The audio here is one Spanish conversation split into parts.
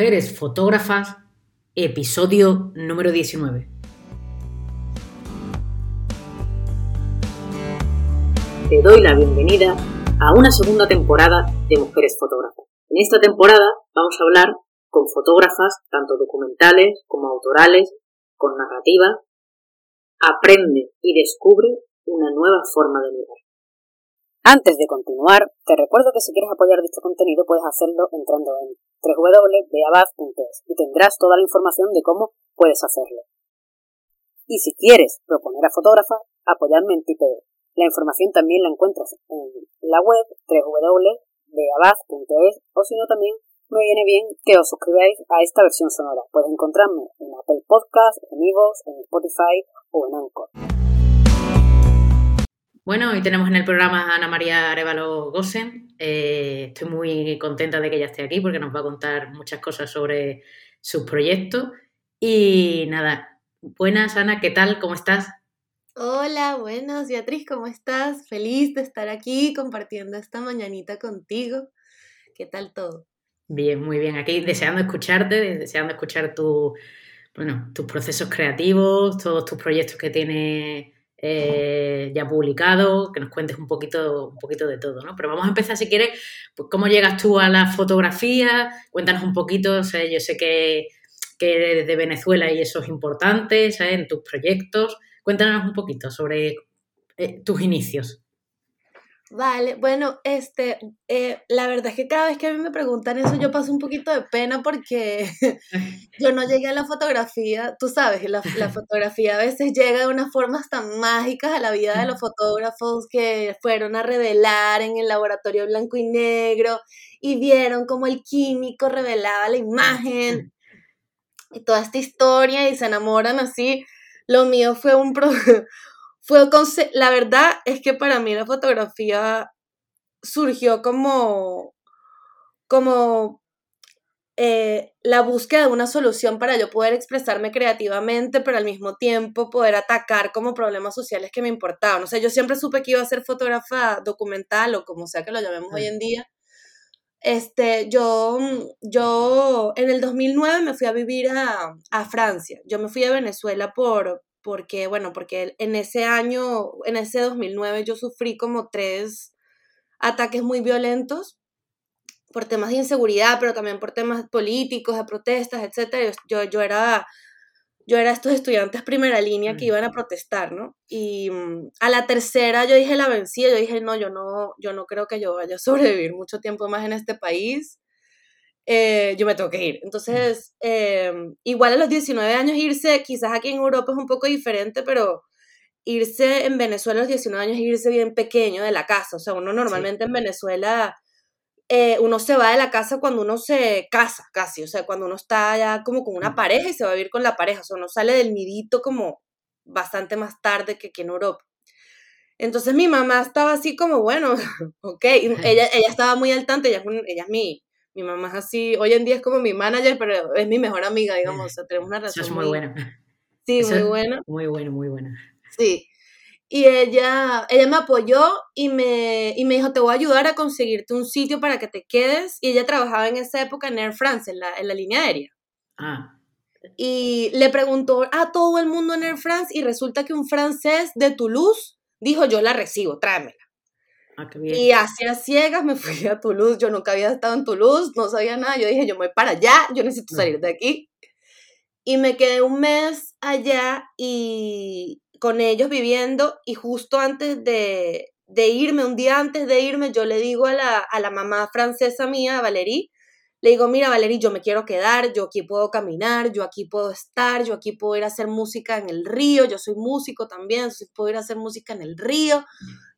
Mujeres Fotógrafas, episodio número 19. Te doy la bienvenida a una segunda temporada de Mujeres Fotógrafas. En esta temporada vamos a hablar con fotógrafas, tanto documentales como autorales, con narrativa. Aprende y descubre una nueva forma de mirar. Antes de continuar, te recuerdo que si quieres apoyar dicho contenido puedes hacerlo entrando en www.beabaz.es y tendrás toda la información de cómo puedes hacerlo. Y si quieres proponer a fotógrafas, apoyarme en TPE. La información también la encuentras en la web www.beabaz.es o si no también me viene bien que os suscribáis a esta versión sonora. Puedes encontrarme en Apple Podcast, en Evox, en Spotify o en Anchor. Bueno, hoy tenemos en el programa a Ana María Arevalo Gosen. Eh, estoy muy contenta de que ella esté aquí porque nos va a contar muchas cosas sobre sus proyectos. Y nada, buenas Ana, ¿qué tal? ¿Cómo estás? Hola, buenas Beatriz, ¿cómo estás? Feliz de estar aquí compartiendo esta mañanita contigo. ¿Qué tal todo? Bien, muy bien. Aquí deseando escucharte, deseando escuchar tu, bueno, tus procesos creativos, todos tus proyectos que tienes eh, ya publicado, que nos cuentes un poquito, un poquito de todo, ¿no? Pero vamos a empezar, si quieres, pues cómo llegas tú a la fotografía, cuéntanos un poquito, yo sé que, eres de Venezuela y eso es importante, En tus proyectos, cuéntanos un poquito sobre eh, tus inicios. Vale, bueno, este, eh, la verdad es que cada vez que a mí me preguntan eso, yo paso un poquito de pena porque yo no llegué a la fotografía, tú sabes, la, la fotografía a veces llega de unas formas tan mágicas a la vida de los fotógrafos que fueron a revelar en el laboratorio blanco y negro y vieron cómo el químico revelaba la imagen y toda esta historia y se enamoran así. Lo mío fue un, fue la verdad es que para mí la fotografía surgió como, como eh, la búsqueda de una solución para yo poder expresarme creativamente, pero al mismo tiempo poder atacar como problemas sociales que me importaban. O sea, yo siempre supe que iba a ser fotógrafa documental o como sea que lo llamemos hoy en día. Este, yo, yo en el 2009 me fui a vivir a, a Francia. Yo me fui a Venezuela por, porque, bueno, porque en ese año, en ese 2009, yo sufrí como tres ataques muy violentos por temas de inseguridad, pero también por temas políticos, de protestas, etc. Yo, yo era yo era estos estudiantes primera línea que iban a protestar, ¿no? Y mm, a la tercera yo dije la vencida, yo dije, no, yo no, yo no creo que yo vaya a sobrevivir mucho tiempo más en este país. Eh, yo me tengo que ir. Entonces, em, igual a los 19 años irse, quizás aquí en Europa es un poco diferente, pero irse en Venezuela a los 19 años irse bien pequeño de la casa. O sea, uno normalmente en Venezuela, eh, uno se va de la casa cuando uno se casa, casi. O sea, cuando uno está ya como con una pareja y se va a vivir con la pareja. O sea, uno sale del nidito como bastante más tarde que aquí en Europa. Entonces mi mamá estaba así como, bueno, ok, ella, ella estaba muy al tanto, ella, ella es mi, mi mamá es así, hoy en día es como mi manager, pero es mi mejor amiga, digamos, o sea, tenemos una relación. Eso es muy, buena. Sí, muy buena. Muy buena, muy buena. Sí. Y ella, ella me apoyó y me, y me dijo, te voy a ayudar a conseguirte un sitio para que te quedes. Y ella trabajaba en esa época en Air France, en la, en la línea aérea. Ah. Y le preguntó a todo el mundo en Air France y resulta que un francés de Toulouse dijo, yo la recibo, tráemela. Ah, y así a ciegas me fui a Toulouse. Yo nunca había estado en Toulouse, no sabía nada. Yo dije, yo me voy para allá, yo necesito salir de aquí. Y me quedé un mes allá y con ellos viviendo. Y justo antes de, de irme, un día antes de irme, yo le digo a la, a la mamá francesa mía, Valerie, le digo, mira Valerie, yo me quiero quedar, yo aquí puedo caminar, yo aquí puedo estar, yo aquí puedo ir a hacer música en el río, yo soy músico también, puedo ir a hacer música en el río.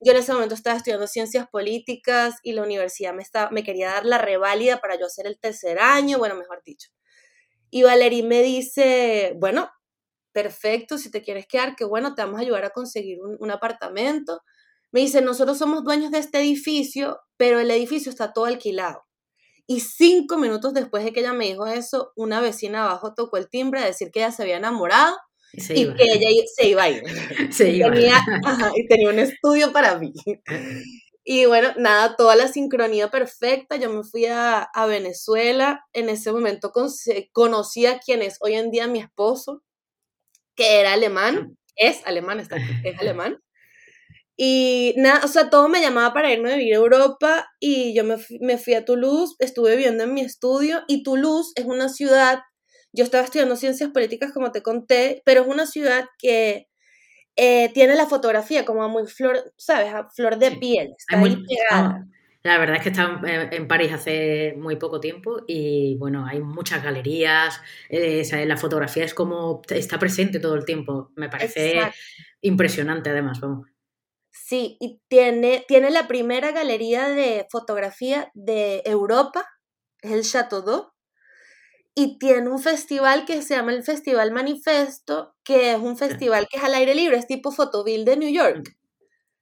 Yo en ese momento estaba estudiando ciencias políticas y la universidad me, estaba, me quería dar la reválida para yo hacer el tercer año, bueno, mejor dicho. Y Valerie me dice, bueno, perfecto, si te quieres quedar, que bueno, te vamos a ayudar a conseguir un, un apartamento. Me dice, nosotros somos dueños de este edificio, pero el edificio está todo alquilado. Y cinco minutos después de que ella me dijo eso, una vecina abajo tocó el timbre a decir que ella se había enamorado y, que ella se iba a ir. Se iba. Tenía, y tenía un estudio para mí. Y bueno, nada, toda la sincronía perfecta. Yo me fui a, a Venezuela. En ese momento conocí a quien es hoy en día mi esposo, que era alemán, es alemán, está es alemán. Y nada, o sea, todo me llamaba para irme a vivir a Europa y yo me fui, me fui a Toulouse, estuve viviendo en mi estudio y Toulouse es una ciudad, yo estaba estudiando ciencias políticas como te conté, pero es una ciudad que eh, tiene la fotografía como muy flor, ¿sabes? A flor de piel, está muy, pegada. La verdad es que estaba en París hace muy poco tiempo y bueno, hay muchas galerías, eh, la fotografía es como está presente todo el tiempo, me parece impresionante además, vamos. Sí, y tiene, tiene la primera galería de fotografía de Europa, es el Chateau d'Eau, y tiene un festival que se llama el Festival Manifesto, que es un festival que es al aire libre, es tipo Fotoville de New York.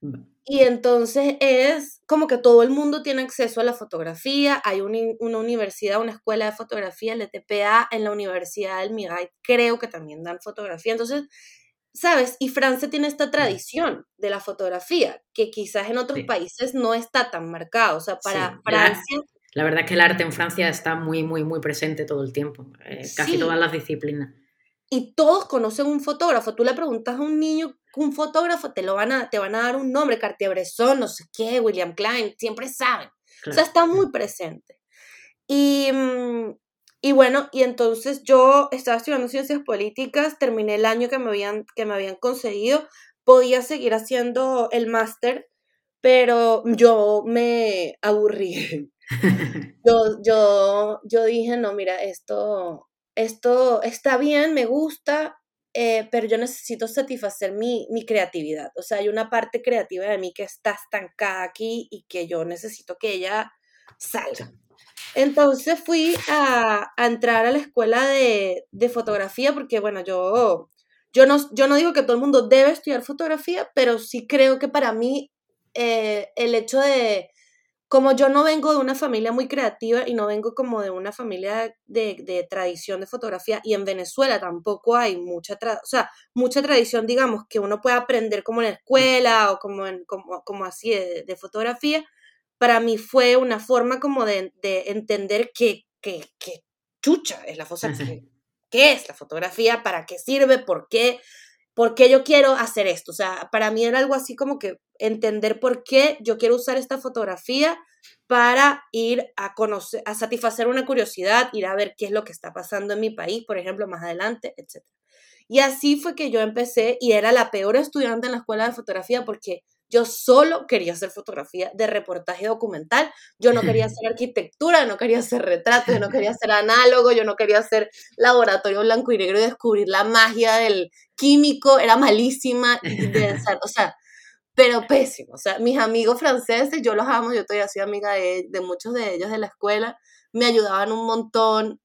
Mm. Y entonces es como que todo el mundo tiene acceso a la fotografía. Hay una universidad, una escuela de fotografía, el ETPA, en la Universidad del Mirai, creo que también dan fotografía. Entonces, ¿sabes? Y Francia tiene esta tradición de la fotografía, que quizás en otros países no está tan marcado. O sea, para Francia... La, verdad es que el arte en Francia está muy, muy, muy presente todo el tiempo, eh, casi todas las disciplinas. Y todos conocen un fotógrafo. Tú le preguntas a un niño un fotógrafo te lo van a, te van a dar un nombre, Cartier-Bresson, no sé qué, William Klein, siempre saben. O sea, está muy presente. Y, mm, y bueno, y entonces yo estaba estudiando ciencias políticas, terminé el año que me habían, que me habían conseguido, podía seguir haciendo el máster, pero yo me aburrí. yo, yo, yo dije, no, mira, esto, esto está bien, me gusta, eh, pero yo necesito satisfacer mi, mi, creatividad. O sea, hay una parte creativa de mí que está estancada aquí y que yo necesito que ella salga. Entonces fui a, entrar a la escuela de, de, fotografía porque, bueno, yo, yo, no, yo no digo que todo el mundo debe estudiar fotografía, pero sí creo que para mí eh, el hecho de, como yo no vengo de una familia muy creativa y no vengo como de una familia de, tradición de fotografía y en Venezuela tampoco hay mucha, o sea, mucha tradición, digamos, que uno pueda aprender como en la escuela o como, en, como, como así de, fotografía, para mí fue una forma como de, entender qué que, chucha es la fotografía, qué es la fotografía, para qué sirve, por qué, por qué yo quiero hacer esto. O sea, para mí era algo así como que entender por qué yo quiero usar esta fotografía para ir a conocer, a satisfacer una curiosidad, ir a ver qué es lo que está pasando en mi país, por ejemplo, más adelante, etc. Y así fue que yo empecé y era la peor estudiante en la escuela de fotografía porque yo solo quería hacer fotografía de reportaje documental. Yo no quería hacer arquitectura, no quería hacer retrato, yo no quería hacer análogo, yo no quería hacer laboratorio blanco y negro y descubrir la magia del químico. Era malísima. o sea, pero pésimo. O sea, mis amigos franceses, yo los amo, yo todavía soy amiga de, de muchos de ellos de la escuela, me ayudaban un montón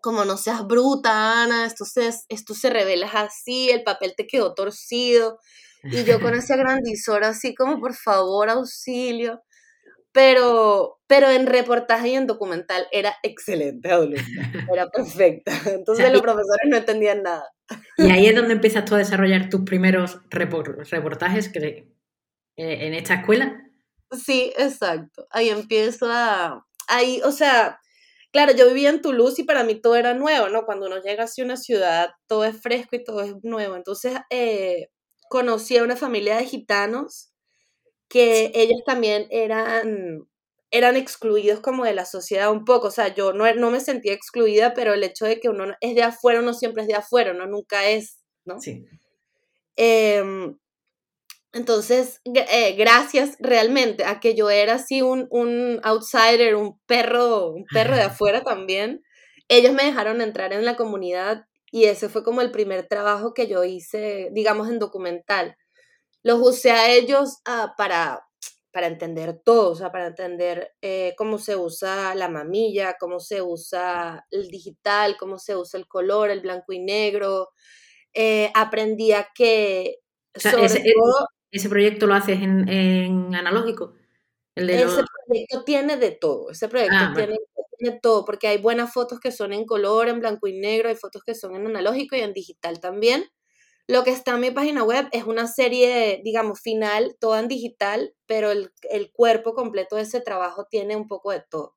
como no seas bruta, Ana, esto se, esto se revela así, el papel te quedó torcido. Y yo con ese grandizor así como, por favor, auxilio. Pero, pero en reportaje y en documental era excelente, Era perfecta. Entonces los profesores no entendían nada. Y ahí es donde empiezas tú a desarrollar tus primeros reportajes que, eh, en esta escuela. Sí, exacto. Ahí empiezo a... Ahí, o sea, claro, yo vivía en Toulouse y para mí todo era nuevo, ¿no? Cuando uno llega hacia una ciudad, todo es fresco y todo es nuevo. Entonces, eh, conocí a una familia de gitanos que ellos también eran, eran excluidos como de la sociedad un poco. O sea, yo no, no me sentía excluida, pero el hecho de que uno es de afuera, uno siempre es de afuera, uno nunca es, ¿no? Sí. Em, entonces, eh, gracias realmente a que yo era así un, un, outsider, un perro, un perro de afuera también, ellos me dejaron entrar en la comunidad y ese fue como el primer trabajo que yo hice, digamos, en documental. Los usé a ellos ah, para, para entender todo, o sea, para entender eh, cómo se usa la mamilla, cómo se usa el digital, cómo se usa el color, el blanco y negro. Eh, aprendí a que... ese, proyecto lo haces en, analógico? Ese proyecto tiene de todo, ese proyecto ah, tiene de todo, porque hay buenas fotos que son en color, en blanco y negro, hay fotos que son en analógico y en digital también. Lo que está en mi página web es una serie, digamos, final, toda en digital, pero el, cuerpo completo de ese trabajo tiene un poco de todo.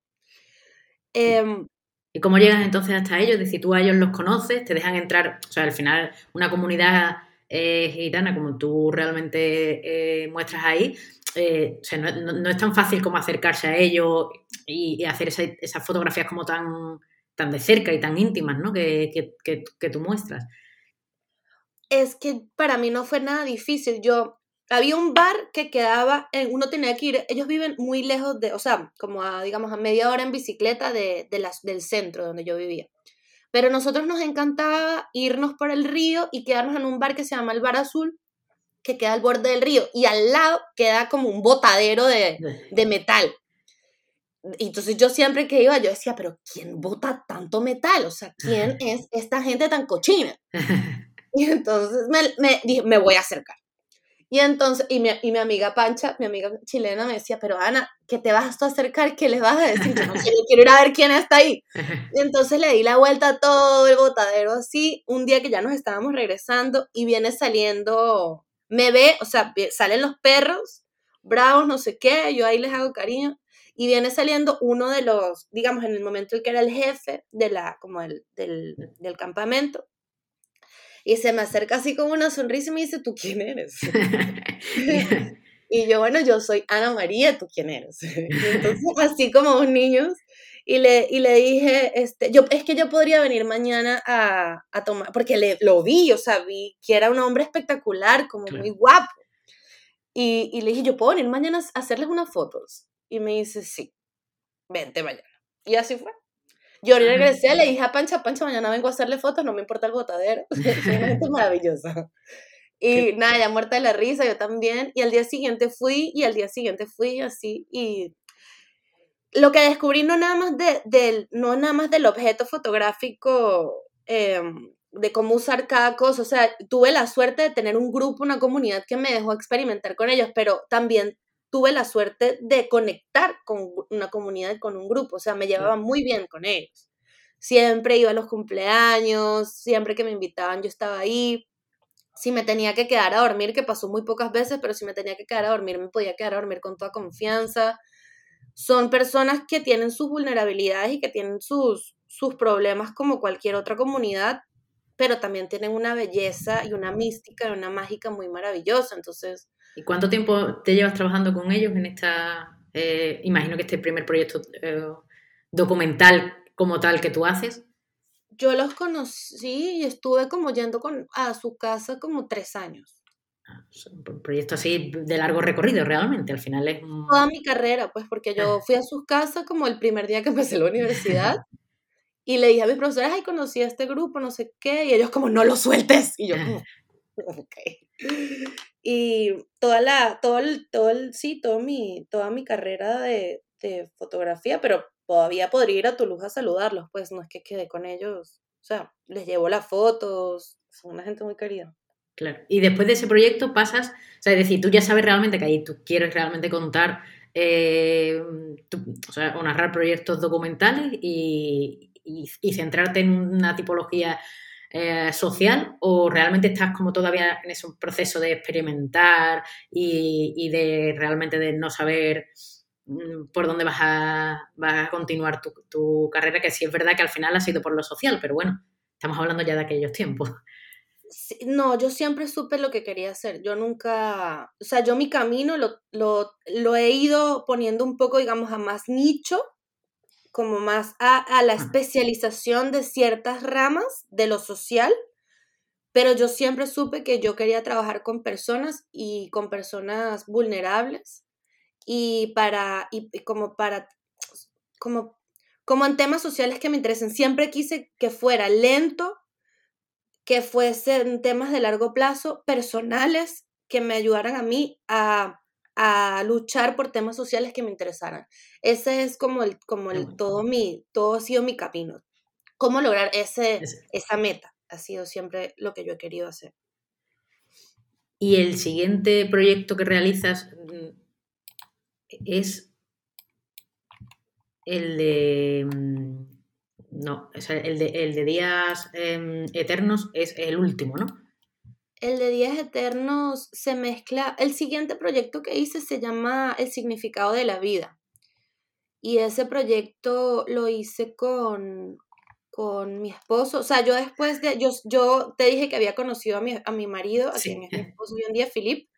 Em, ¿Y cómo llegas entonces hasta ellos? Es decir, tú a ellos los conoces, te dejan entrar, o sea, al final una comunidad eh, gitana como tú realmente eh, muestras ahí, eh, no, es tan fácil como acercarse a ellos y, hacer esas fotografías como tan, tan de cerca y tan íntimas, ¿no? Que, que, que tú muestras es que para mí no fue nada difícil. Yo había un bar que quedaba, uno tenía que ir, ellos viven muy lejos de, o sea, como a, digamos, a media hora en bicicleta de, del centro donde yo vivía. Pero a nosotros nos encantaba irnos por el río y quedarnos en un bar que se llama el Bar Azul, que queda al borde del río, y al lado queda como un botadero de, de metal. Y entonces yo siempre que iba, yo decía, pero ¿quién bota tanto metal? O sea, ¿quién es esta gente tan cochina? Y entonces me, me dije, me voy a acercar. Y entonces, y mi, y mi, amiga Pancha, mi amiga chilena, me decía, pero Ana, ¿qué te vas a acercar? ¿Qué les vas a decir? Yo no quiero ir a ver quién está ahí. Y entonces le di la vuelta a todo el botadero así, un día que ya nos estábamos regresando y viene saliendo, me ve, o sea, salen los perros, bravos, no sé qué, yo ahí les hago cariño, y viene saliendo uno de los, digamos, en el momento el que era el jefe de la, como el, del, del campamento, y se me acerca así con una sonrisa y me dice, ¿tú quién eres? y yo, bueno, yo soy Ana María, ¿tú quién eres? entonces, así como un niños, y le, y le dije, este, yo, es que yo podría venir mañana a, a tomar, porque le, lo vi, o sea, vi que era un hombre espectacular, como muy guapo. Y, y, le dije, yo puedo venir mañana a hacerles unas fotos. Y me dice, sí, vente mañana. Y así fue. Yo regresé, le dije a Pancha, Pancha, mañana vengo a hacerle fotos, no me importa el botadero. es una gente maravillosa. Y nada, ya muerta de la risa, yo también. Y al día siguiente fui, y al día siguiente fui así. Y lo que descubrí no nada más, de, del, no nada más del objeto fotográfico, em, de cómo usar cada cosa. O sea, tuve la suerte de tener un grupo, una comunidad que me dejó experimentar con ellos, pero también tuve la suerte de conectar con una comunidad, con un grupo, o sea, me llevaba muy bien con ellos. Siempre iba a los cumpleaños, siempre que me invitaban yo estaba ahí. Si me tenía que quedar a dormir, que pasó muy pocas veces, pero si me tenía que quedar a dormir, me podía quedar a dormir con toda confianza. Son personas que tienen sus vulnerabilidades y que tienen sus, sus problemas como cualquier otra comunidad, pero también tienen una belleza y una mística y una mágica muy maravillosa. Entonces, ¿Y cuánto tiempo te llevas trabajando con ellos en esta, eh, imagino que este primer proyecto eh, documental como tal que tú haces? Yo los conocí y estuve como yendo con, a su casa como tres años. Un proyecto así de largo recorrido realmente, al final es... Toda mi carrera, pues porque yo fui a su casa como el primer día que empecé la universidad y le dije a mis profesores, ay, conocí a este grupo, no sé qué, y ellos como, no lo sueltes. Y yo como, ok. Y toda la, todo el, todo el, sí, todo mi, toda mi carrera de, de fotografía, pero todavía podría ir a Toulouse a saludarlos, pues no es que quede con ellos, o sea, les llevo las fotos, son una gente muy querida. Claro. Y después de ese proyecto pasas, o sea, es decir, tú ya sabes realmente que ahí tú quieres realmente contar, eh, o sea, narrar proyectos documentales y, y, y, centrarte en una tipología eh, social o realmente estás como todavía en ese proceso de experimentar y, de realmente de no saber mm, por dónde vas a, a continuar tu, carrera, que sí es verdad que al final ha sido por lo social, pero bueno, estamos hablando ya de aquellos tiempos. No, yo siempre supe lo que quería hacer. Yo nunca, o sea, yo mi camino lo, lo, lo he ido poniendo un poco, digamos, a más nicho como más a, la especialización de ciertas ramas de lo social, pero yo siempre supe que yo quería trabajar con personas y con personas vulnerables y para, y, como para, como, como en temas sociales que me interesen. Siempre quise que fuera lento, que fuesen temas de largo plazo, personales, que me ayudaran a mí a a luchar por temas sociales que me interesaran. Ese es como el, como el todo mi, todo ha sido mi camino. Cómo lograr ese, esa meta ha sido siempre lo que yo he querido hacer. Y el siguiente proyecto que realizas mm, es el de. No, el de, el de Días em, Eternos es el último, ¿no? el de Días Eternos se mezcla, el siguiente proyecto que hice se llama El significado de la vida. Y ese proyecto lo hice con, con mi esposo. O sea, yo después de, yo, yo te dije que había conocido a mi, a mi marido, a quien es mi esposo hoy en día, Philip,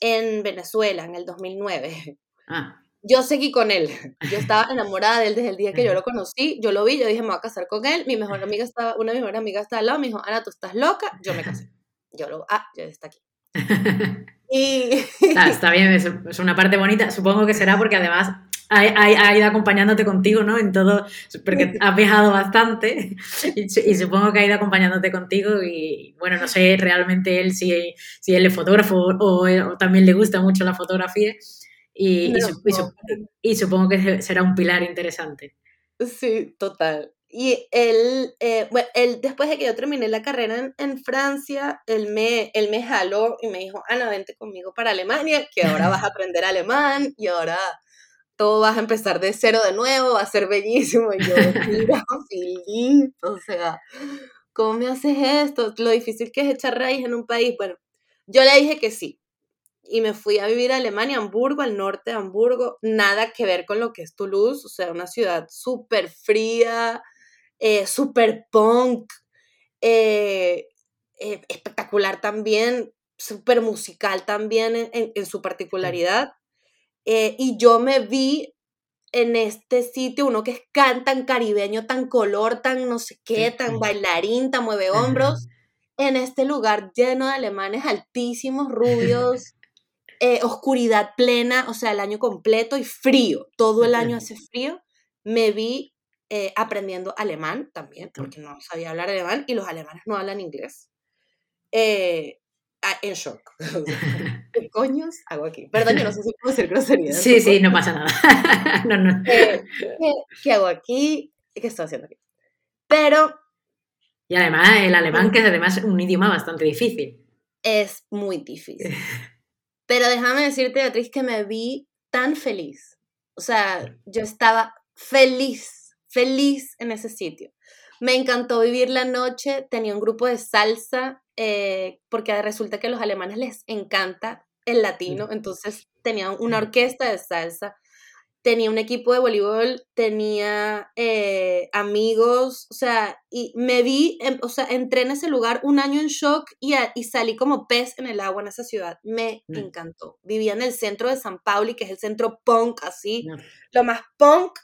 en Venezuela, en el 2009. Ah. Yo seguí con él. Yo estaba enamorada de él desde el día que yo lo conocí. Yo lo vi, yo dije, me voy a casar con él. Mi mejor amiga estaba, una de mis mejores amigas estaba al lado, me dijo, Ana, tú estás loca. Yo me casé. Yo lo, ah, ya está aquí. y... está bien, es una parte bonita. Supongo que será porque además ha, ido acompañándote contigo, ¿no? En todo, porque has viajado bastante y, supongo que ha ido acompañándote contigo y bueno, no sé realmente él si, si él es fotógrafo o, también le gusta mucho la fotografía y, y, supongo que será un pilar interesante. Sí, total. Y él, eh, bueno, él, después de que yo terminé la carrera en, Francia, él me, él me jaló y me dijo, Ana, vente conmigo para Alemania, que ahora vas a aprender alemán y ahora todo vas a empezar de cero de nuevo, va a ser bellísimo. Y yo, mira, Filip, o sea, ¿cómo me haces esto? Lo difícil que es echar raíz en un país. Bueno, yo le dije que sí. Y me fui a vivir a Alemania, Hamburgo, al norte de Hamburgo. Nada que ver con lo que es Toulouse, o sea, una ciudad súper fría, eh, súper punk, eh, eh, espectacular también, súper musical también en, en, su particularidad. Eh, y yo me vi en este sitio, uno que es tan caribeño, tan color, tan no sé qué, tan bailarín, tan mueve hombros, en este lugar lleno de alemanes altísimos, rubios, eh, oscuridad plena, o sea, el año completo y frío, todo el año hace frío, me vi eh, aprendiendo alemán también, porque no sabía hablar alemán y los alemanes no hablan inglés. Ah, en shock. ¿Qué coños hago aquí? Perdón, yo no sé si puedo ser grosería. Sí, sí, no pasa nada. no, no. Eh, ¿qué, hago aquí? ¿Qué estoy haciendo aquí? Pero... Y además el alemán, que es además un idioma bastante difícil. Es muy difícil. Pero déjame decirte, Beatriz, que me vi tan feliz. O sea, yo estaba feliz, feliz en ese sitio. Me encantó vivir la noche, tenía un grupo de salsa, eh, porque resulta que a los alemanes les encanta el latino, entonces tenía una orquesta de salsa, tenía un equipo de voleibol, tenía eh, amigos, o sea, y me vi, o sea, entré en ese lugar un año en shock y, y salí como pez en el agua en esa ciudad. Me encantó. Vivía en el centro de San Pauli, que es el centro punk, así, lo más punk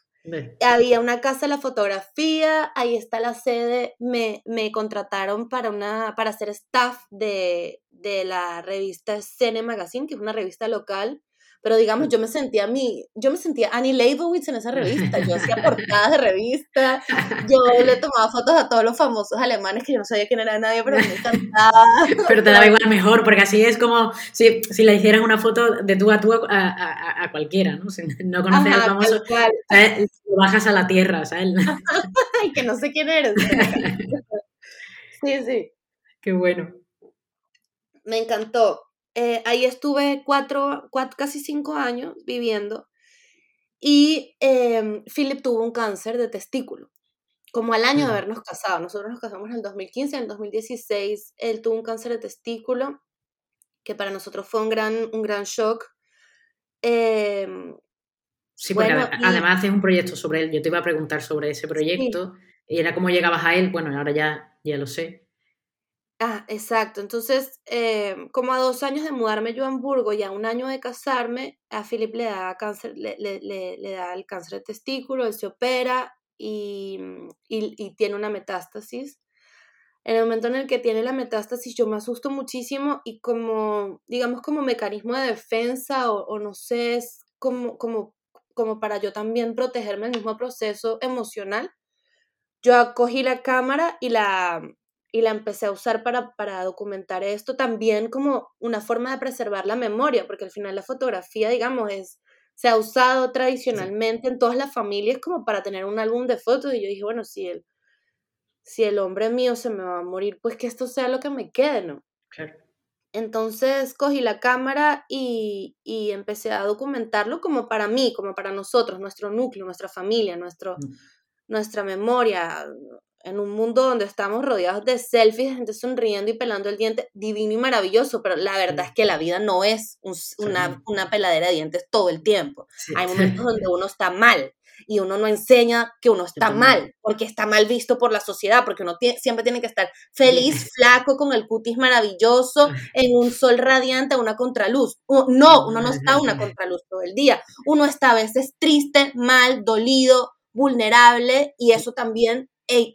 había una casa de la fotografía, ahí está la sede, me, me contrataron para, una, para ser staff de, de la revista Cine Magazine, que es una revista local pero digamos, yo me sentía a mí, yo me sentía Annie Leibovitz en esa revista, yo hacía portadas de revista, yo le tomaba fotos a todos los famosos alemanes que yo no sabía quién era nadie, pero me encantaba. Pero te daba igual mejor, porque así es como si, si le hicieras una foto de tú a tú a, a, a cualquiera, ¿no? Si no conoces al famoso, lo bajas a la tierra, ¿sabes? Ay, que no sé quién eres. Sí, sí. Qué bueno. Me encantó. Eh, ahí estuve cuatro, casi cinco años viviendo y eh, Philip tuvo un cáncer de testículo, como al año de habernos casado. Nosotros nos casamos en el 2015, en el 2016 él tuvo un cáncer de testículo, que para nosotros fue un gran, un gran shock. Em, sí, porque además es un proyecto sobre él. Yo te iba a preguntar sobre ese proyecto y era cómo llegabas a él. Bueno, ahora ya, ya lo sé. Ah, exacto. Entonces, eh, como a dos años de mudarme yo a Hamburgo y a un año de casarme, a Philip le da cáncer, le, le, le, da el cáncer de testículo, él se opera y, y, y, tiene una metástasis. En el momento en el que tiene la metástasis, yo me asusto muchísimo y como, digamos, como mecanismo de defensa o, no sé, como, como, como para yo también protegerme el mismo proceso emocional, yo acogí la cámara y la, y la empecé a usar para, para documentar esto también como una forma de preservar la memoria, porque al final la fotografía, digamos, es, se ha usado tradicionalmente en todas las familias como para tener un álbum de fotos y yo dije, bueno, si el, si el hombre mío se me va a morir, pues que esto sea lo que me quede, ¿no? Claro. Entonces cogí la cámara y, y, empecé a documentarlo como para mí, como para nosotros, nuestro núcleo, nuestra familia, nuestro, mm. nuestra memoria, en un mundo donde estamos rodeados de selfies, de gente sonriendo y pelando el diente, divino y maravilloso, pero la verdad es que la vida no es una, una, peladera de dientes todo el tiempo. Hay momentos donde uno está mal y uno no enseña que uno está mal, porque está mal visto por la sociedad, porque uno siempre tiene que estar feliz, flaco, con el cutis maravilloso, en un sol radiante, una contraluz. No, uno no está una contraluz todo el día. Uno está a veces triste, mal, dolido, vulnerable y eso también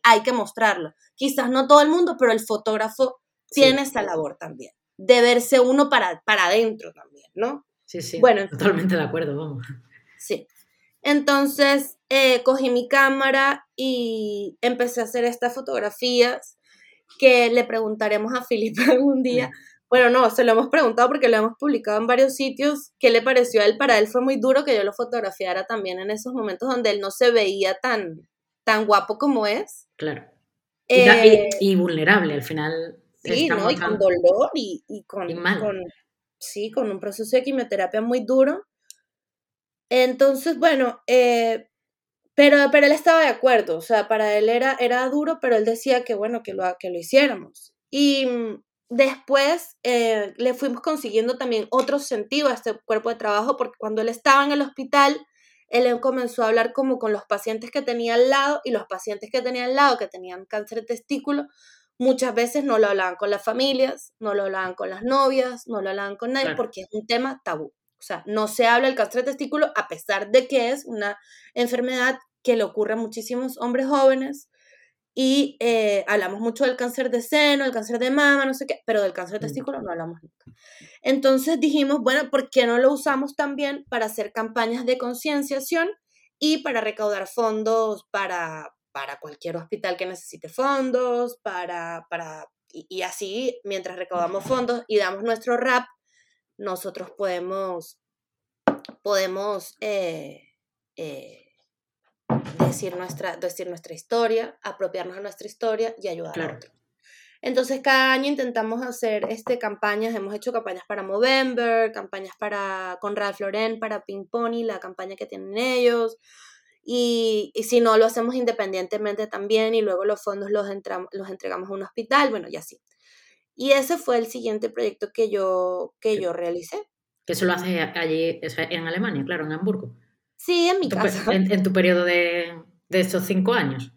hay que mostrarlo. Quizás no todo el mundo, pero el fotógrafo tiene esa labor también, de verse uno para, para adentro también, ¿no? Sí, sí, bueno, totalmente de acuerdo, vamos. Sí. Entonces eh, cogí mi cámara y empecé a hacer estas fotografías que le preguntaremos a Felipe algún día. Bueno, no, se lo hemos preguntado porque lo hemos publicado en varios sitios. ¿Qué le pareció a él? Para él fue muy duro que yo lo fotografiara también en esos momentos donde él no se veía tan, tan guapo como es. Claro. Y, eh, vulnerable al final. Sí, ¿no? Y con dolor y, con, Sí, con un proceso de quimioterapia muy duro. Entonces, bueno, eh, pero, pero él estaba de acuerdo, o sea, para él era, era duro, pero él decía que bueno, que lo, que lo hiciéramos. Y después eh, le fuimos consiguiendo también otro sentido a este cuerpo de trabajo, porque cuando él estaba en el hospital, él comenzó a hablar como con los pacientes que tenía al lado y los pacientes que tenía al lado que tenían cáncer de testículo, muchas veces no lo hablaban con las familias, no lo hablaban con las novias, no lo hablaban con nadie porque es un tema tabú. O sea, no se habla del cáncer de testículo a pesar de que es una enfermedad que le ocurre a muchísimos hombres jóvenes y eh, hablamos mucho del cáncer de seno, el cáncer de mama, no sé qué, pero del cáncer de mm. testículo no hablamos nunca. Entonces dijimos, bueno, ¿por qué no lo usamos también para hacer campañas de concienciación y para recaudar fondos para, para cualquier hospital que necesite fondos, para, para y, así, mientras recaudamos fondos y damos nuestro rap, nosotros podemos, podemos eh, eh, decir nuestra, decir nuestra historia, apropiarnos de nuestra historia y ayudar a otros. Entonces, cada año intentamos hacer este, campañas, hemos hecho campañas para Movember, campañas para con Ralph Lauren, para Pink Pony, la campaña que tienen ellos, y, y, si no, lo hacemos independientemente también y luego los fondos los, los entregamos a un hospital, bueno, y así. Y ese fue el siguiente proyecto que yo, que yo realicé. Que eso lo hace allí, en Alemania, claro, en Hamburgo. Sí, en mi casa. En, tu periodo de, de estos cinco años.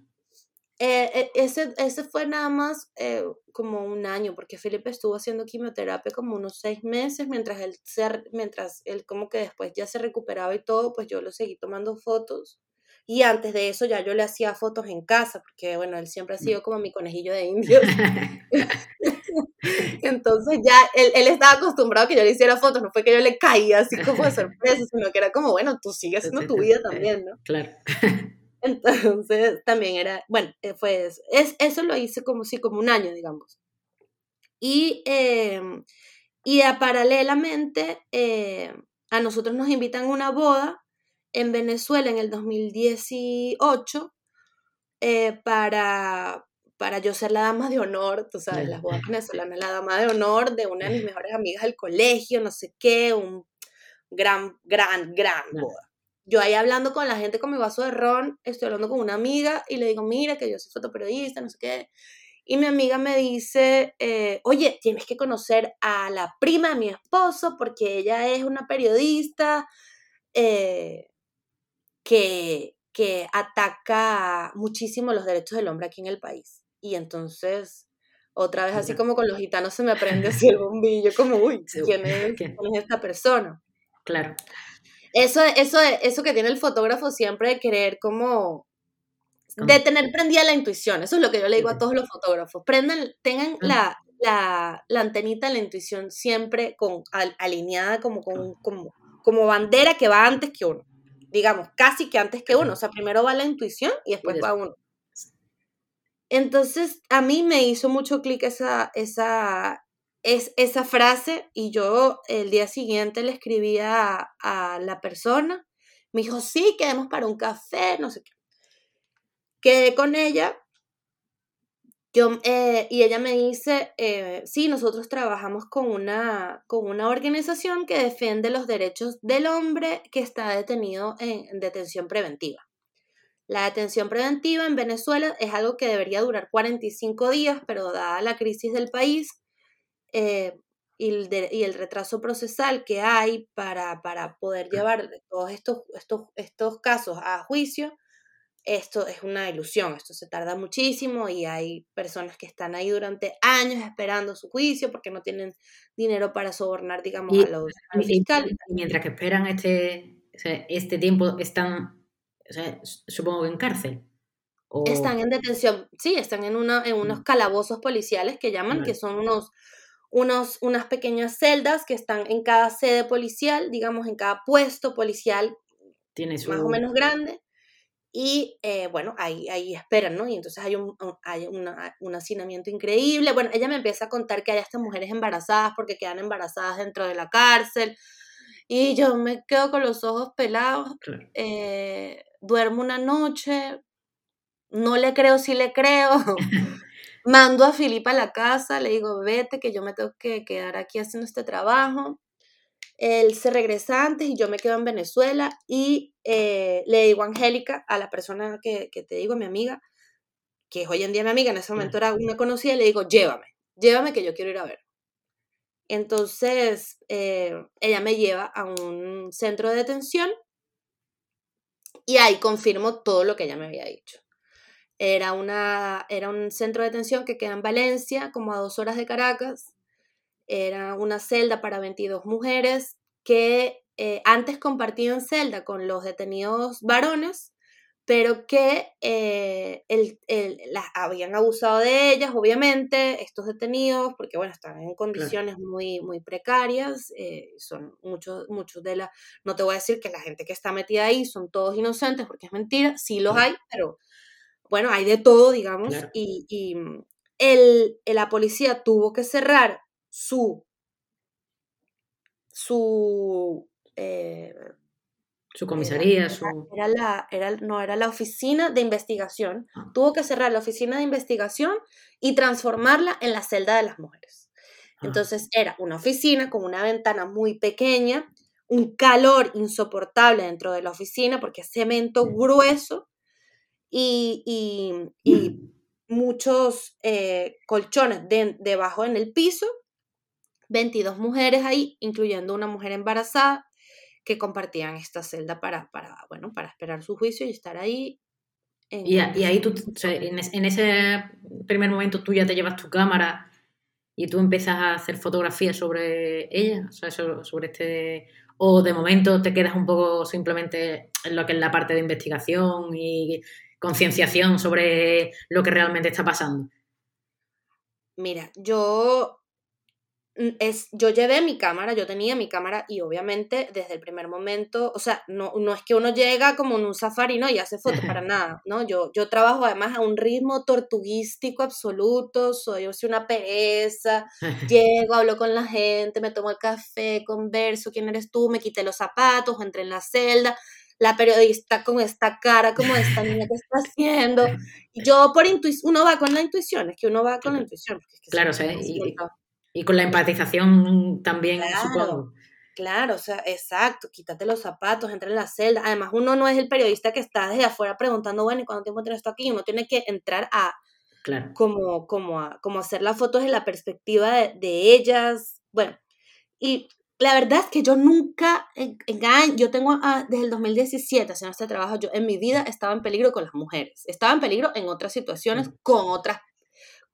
Eh, eh, ese, ese fue nada más eh, como un año, porque Felipe estuvo haciendo quimioterapia como unos seis meses, mientras él, se, mientras él como que después ya se recuperaba y todo, pues yo lo seguí tomando fotos. Y antes de eso ya yo le hacía fotos en casa, porque bueno, él siempre ha sido como mi conejillo de indios. Entonces ya él, él, estaba acostumbrado a que yo le hiciera fotos, no fue que yo le caía así como de sorpresa, sino que era como, bueno, tú sigues haciendo tu vida también, ¿no? Claro. Entonces también era, bueno, eh, fue eso. Es, eso lo hice como sí, como un año, digamos. Y, eh, y a, paralelamente eh, a nosotros nos invitan a una boda en Venezuela en el 2018 eh, para, para yo ser la dama de honor, tú sabes, las bodas venezolanas, la dama de honor de una de mis mejores amigas del colegio, no sé qué, un gran, gran, gran boda. Yo ahí hablando con la gente con mi vaso de ron, estoy hablando con una amiga y le digo, mira que yo soy fotoperiodista, no sé qué. Y mi amiga me dice, eh, oye, tienes que conocer a la prima de mi esposo porque ella es una periodista. Eh, que, que ataca muchísimo los derechos del hombre aquí en el país. Y entonces, otra vez así como con los gitanos se me aprende así el bombillo, como, uy, ¿quién es, esta persona? Claro. Eso, eso, eso que tiene el fotógrafo siempre de querer como de tener prendida la intuición. Eso es lo que yo le digo a todos los fotógrafos. Prendan, tengan la, la, la, antenita de la intuición siempre con, alineada como, con, como, como bandera que va antes que uno digamos, casi que antes que uno. O sea, primero va la intuición y después va uno. Entonces, a mí me hizo mucho clic esa, esa, es, esa frase y yo el día siguiente le escribí a, la persona. Me dijo, sí, quedemos para un café, no sé qué. Quedé con ella eh, y ella me dice, eh, sí, nosotros trabajamos con una, con una organización que defiende los derechos del hombre que está detenido en, detención preventiva. La detención preventiva en Venezuela es algo que debería durar 45 días, pero dada la crisis del país eh, y, el retraso procesal que hay para, para poder llevar todos estos, estos, estos casos a juicio, esto es una ilusión, esto se tarda muchísimo y hay personas que están ahí durante años esperando su juicio porque no tienen dinero para sobornar, digamos, a los fiscales. Y mientras que esperan este, este tiempo, están, supongo que en cárcel. Están en detención, sí, están en, una, en unos calabozos policiales que llaman, que son unos, unos, unas pequeñas celdas que están en cada sede policial, digamos, en cada puesto policial Tiene más o menos grande y eh, bueno, ahí, ahí esperan, ¿no? Y entonces hay, un, hay un hacinamiento increíble. Bueno, ella me empieza a contar que hay estas mujeres embarazadas porque quedan embarazadas dentro de la cárcel. Y yo me quedo con los ojos pelados. Eh, duermo una noche, no le creo, sí le creo. Mando a Filipa a la casa, le digo, vete, que yo me tengo que quedar aquí haciendo este trabajo. Él se regresa antes y yo me quedo en Venezuela y eh, le digo a Angélica, a la persona que, te digo, mi amiga, que es hoy en día mi amiga, en ese momento era una conocida, le digo, llévame, llévame que yo quiero ir a ver. Entonces, eh, ella me lleva a un centro de detención y ahí confirmo todo lo que ella me había dicho. Era, una, era un centro de detención que queda en Valencia, como a dos horas de Caracas, era una celda para 22 mujeres que eh, antes compartían celda con los detenidos varones, pero que eh, las habían abusado de ellas, obviamente, estos detenidos, porque bueno, están en condiciones muy, muy precarias, eh, son muchos, muchos de las, no te voy a decir que la gente que está metida ahí son todos inocentes, porque es mentira, sí los hay, pero bueno, hay de todo, digamos, y, y el, la policía tuvo que cerrar su, su, eh, su comisaría, su... Era la, era, no, era la oficina de investigación. Ah. Tuvo que cerrar la oficina de investigación y transformarla en la celda de las mujeres. Ah. Entonces era una oficina con una ventana muy pequeña, un calor insoportable dentro de la oficina porque es cemento grueso y, y, muchos eh, colchones debajo en el piso 22 mujeres ahí, incluyendo una mujer embarazada, que compartían esta celda para, para, bueno, para esperar su juicio y estar ahí. y, ahí tú, en, ese primer momento tú ya te llevas tu cámara y tú empiezas a hacer fotografías sobre ella, o sea, sobre este... O de momento te quedas un poco simplemente en lo que es la parte de investigación y concienciación sobre lo que realmente está pasando. Mira, yo es, yo llevé mi cámara, yo tenía mi cámara y obviamente desde el primer momento, o sea, no, no es que uno llega como en un safari, ¿no? Y hace fotos para nada, ¿no? Yo, yo trabajo además a un ritmo tortuguístico absoluto, soy, soy una pereza, llego, hablo con la gente, me tomo el café, converso, ¿quién eres tú? Me quité los zapatos, entré en la celda, la periodista con esta cara, como esta niña que está haciendo. Yo por intuición, uno va con la intuición, es que uno va con la intuición. claro, o sea, y, y con la empatización también, supongo. Claro, o sea, exacto, quítate los zapatos, entra en la celda. Además, uno no es el periodista que está desde afuera preguntando, bueno, ¿y cuánto tiempo tienes esto aquí? Uno tiene que entrar a, claro. como, como, a, como hacer las fotos en la perspectiva de, ellas. Bueno, y la verdad es que yo nunca, en, yo tengo ah, desde el 2017 haciendo este trabajo, yo en mi vida estaba en peligro con las mujeres, estaba en peligro en otras situaciones con otras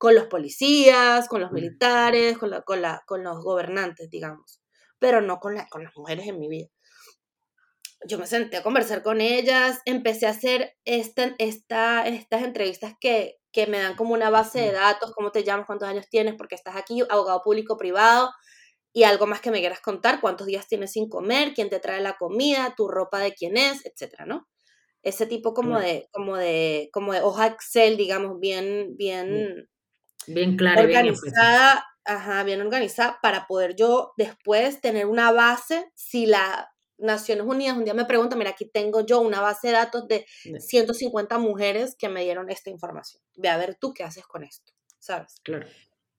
con los policías, con los militares, con, con, con los gobernantes, digamos, pero no con, la, con las mujeres en mi vida. Yo me senté a conversar con ellas, empecé a hacer esta, esta, estas entrevistas que, que me dan como una base de datos, cómo te llamas, cuántos años tienes, porque estás aquí, abogado público, privado, y algo más que me quieras contar, cuántos días tienes sin comer, quién te trae la comida, tu ropa de quién es, etcétera, ¿no? Ese tipo como de, como de, como de hoja Excel, digamos, bien, bien, Bien clara organizada, bien ajá, bien organizada para poder yo después tener una base si la Naciones Unidas un día me pregunta, mira, aquí tengo yo una base de datos de 150 mujeres que me dieron esta información. Ve a ver tú qué haces con esto, ¿sabes? Claro.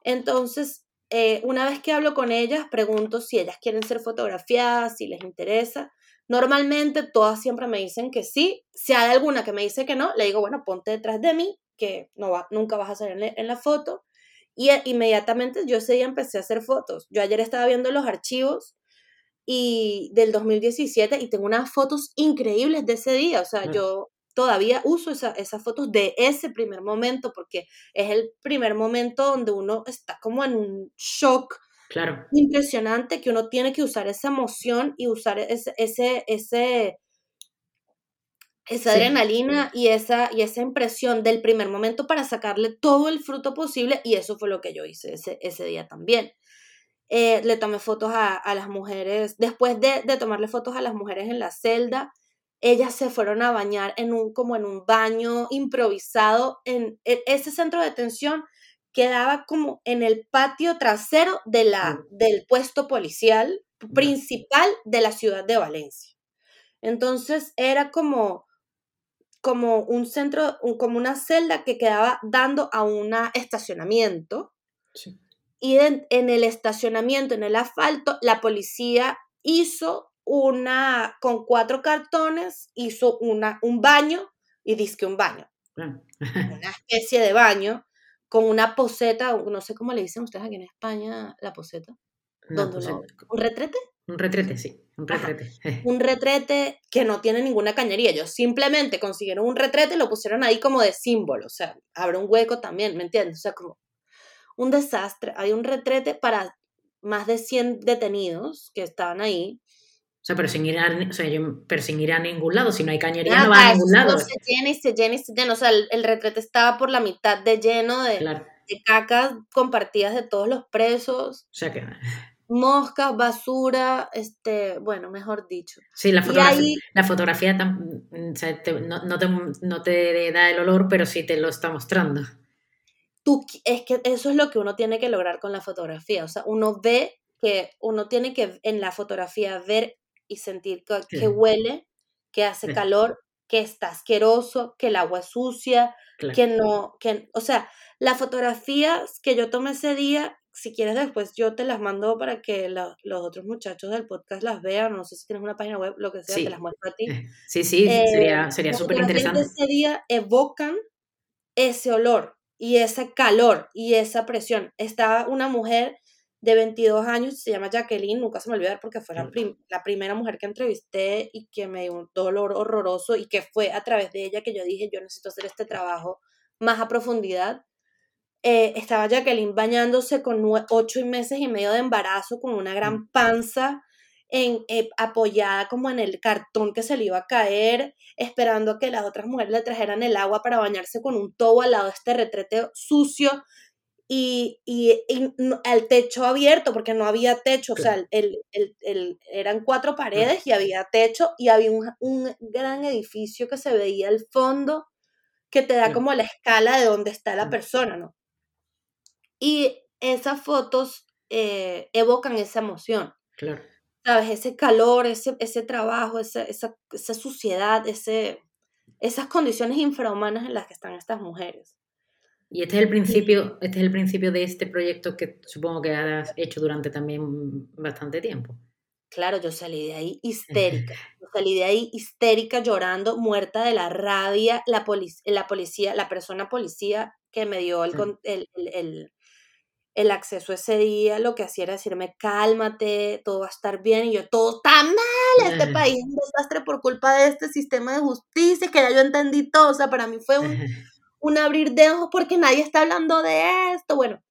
Entonces, eh, una vez que hablo con ellas, pregunto si ellas quieren ser fotografiadas, si les interesa. Normalmente todas siempre me dicen que sí. Si hay alguna que me dice que no, le digo, bueno, ponte detrás de mí, que no va, nunca vas a salir en la foto. Y eh, inmediatamente yo ese día empecé a hacer fotos. Yo ayer estaba viendo los archivos y del 2017 y tengo unas fotos increíbles de ese día. O sea, yo todavía uso esas fotos de ese primer momento porque es el primer momento donde uno está como en un shock claro. impresionante que uno tiene que usar esa emoción y usar ese, ese, ese esa adrenalina y esa, y esa impresión del primer momento para sacarle todo el fruto posible y eso fue lo que yo hice ese, ese día también. Eh, le tomé fotos a, a las mujeres, después de, de, tomarle fotos a las mujeres en la celda, ellas se fueron a bañar en un, como en un baño improvisado, en, e, ese centro de detención quedaba como en el patio trasero de la, del puesto policial principal de la ciudad de Valencia. Entonces era como, como un centro, como una celda que quedaba dando a un estacionamiento. Y en, en, el estacionamiento, en el asfalto, la policía hizo una, con cuatro cartones, hizo una, un baño, y que un baño, una especie de baño, con una poseta, no sé cómo le dicen ustedes aquí en España, la poseta. ¿Un retrete? Un retrete, sí, un retrete. un retrete que no tiene ninguna cañería. Ellos simplemente consiguieron un retrete y lo pusieron ahí como de símbolo. O sea, abre un hueco también, ¿me entiendes? O sea, como un desastre. Hay un retrete para más de 100 detenidos que estaban ahí. O sea, pero sin ir a, o sea, pero sin ir a ningún lado, si no hay cañería no va a ningún lado. Se llena y se llena y se llena. O sea, el, retrete estaba por la mitad de lleno de, de cacas compartidas de todos los presos. O sea que moscas, basura, este, bueno, mejor dicho. Sí, la fotografía, la fotografía o sea, no, no, te, no, te, da el olor, pero sí te lo está mostrando. Tú, es que eso es lo que uno tiene que lograr con la fotografía, o sea, uno ve que uno tiene que en la fotografía ver y sentir que, huele, que hace calor, que está asqueroso, que el agua es sucia, que no, que, o sea, las fotografías que yo tomé ese día, si quieres después yo te las mando para que los otros muchachos del podcast las vean, no sé si tienes una página web, lo que sea, te las muestro a ti. Sí, sí, sería, eh, sería súper interesante. ese día evocan ese olor y ese calor y esa presión. Estaba una mujer de 22 años, se llama Jacqueline, nunca se me olvidar porque fue la, la, primera mujer que entrevisté y que me dio un dolor horroroso y que fue a través de ella que yo dije, yo necesito hacer este trabajo más a profundidad. Eh, estaba Jacqueline bañándose con ocho meses y medio de embarazo, con una gran mm. panza, en, eh, apoyada como en el cartón que se le iba a caer, esperando a que las otras mujeres le trajeran el agua para bañarse con un tobo al lado de este retrete sucio. Y, y, el techo abierto, porque no había techo, o sea, el, el, el, eran cuatro paredes y había techo y había un, un, gran edificio que se veía al fondo que te da como la escala de dónde está la persona, ¿no? Y esas fotos eh, evocan esa emoción. Claro. ¿Sabes? Ese calor, ese, ese trabajo, esa, esa, esa suciedad, ese, esas condiciones infrahumanas en las que están estas mujeres. Y este es el principio, este es el principio de este proyecto que supongo que has hecho durante también bastante tiempo. Claro, yo salí de ahí histérica. Yo salí de ahí histérica, llorando, muerta de la rabia. La, la policía, la persona policía que me dio el, el, el, el, acceso ese día, lo que hacía era decirme, cálmate, todo va a estar bien. Y yo, todo está mal, este país es un desastre por culpa de este sistema de justicia, que ya yo entendí todo. O sea, para mí fue un un abrir de ojos porque nadie está hablando de esto. Bueno,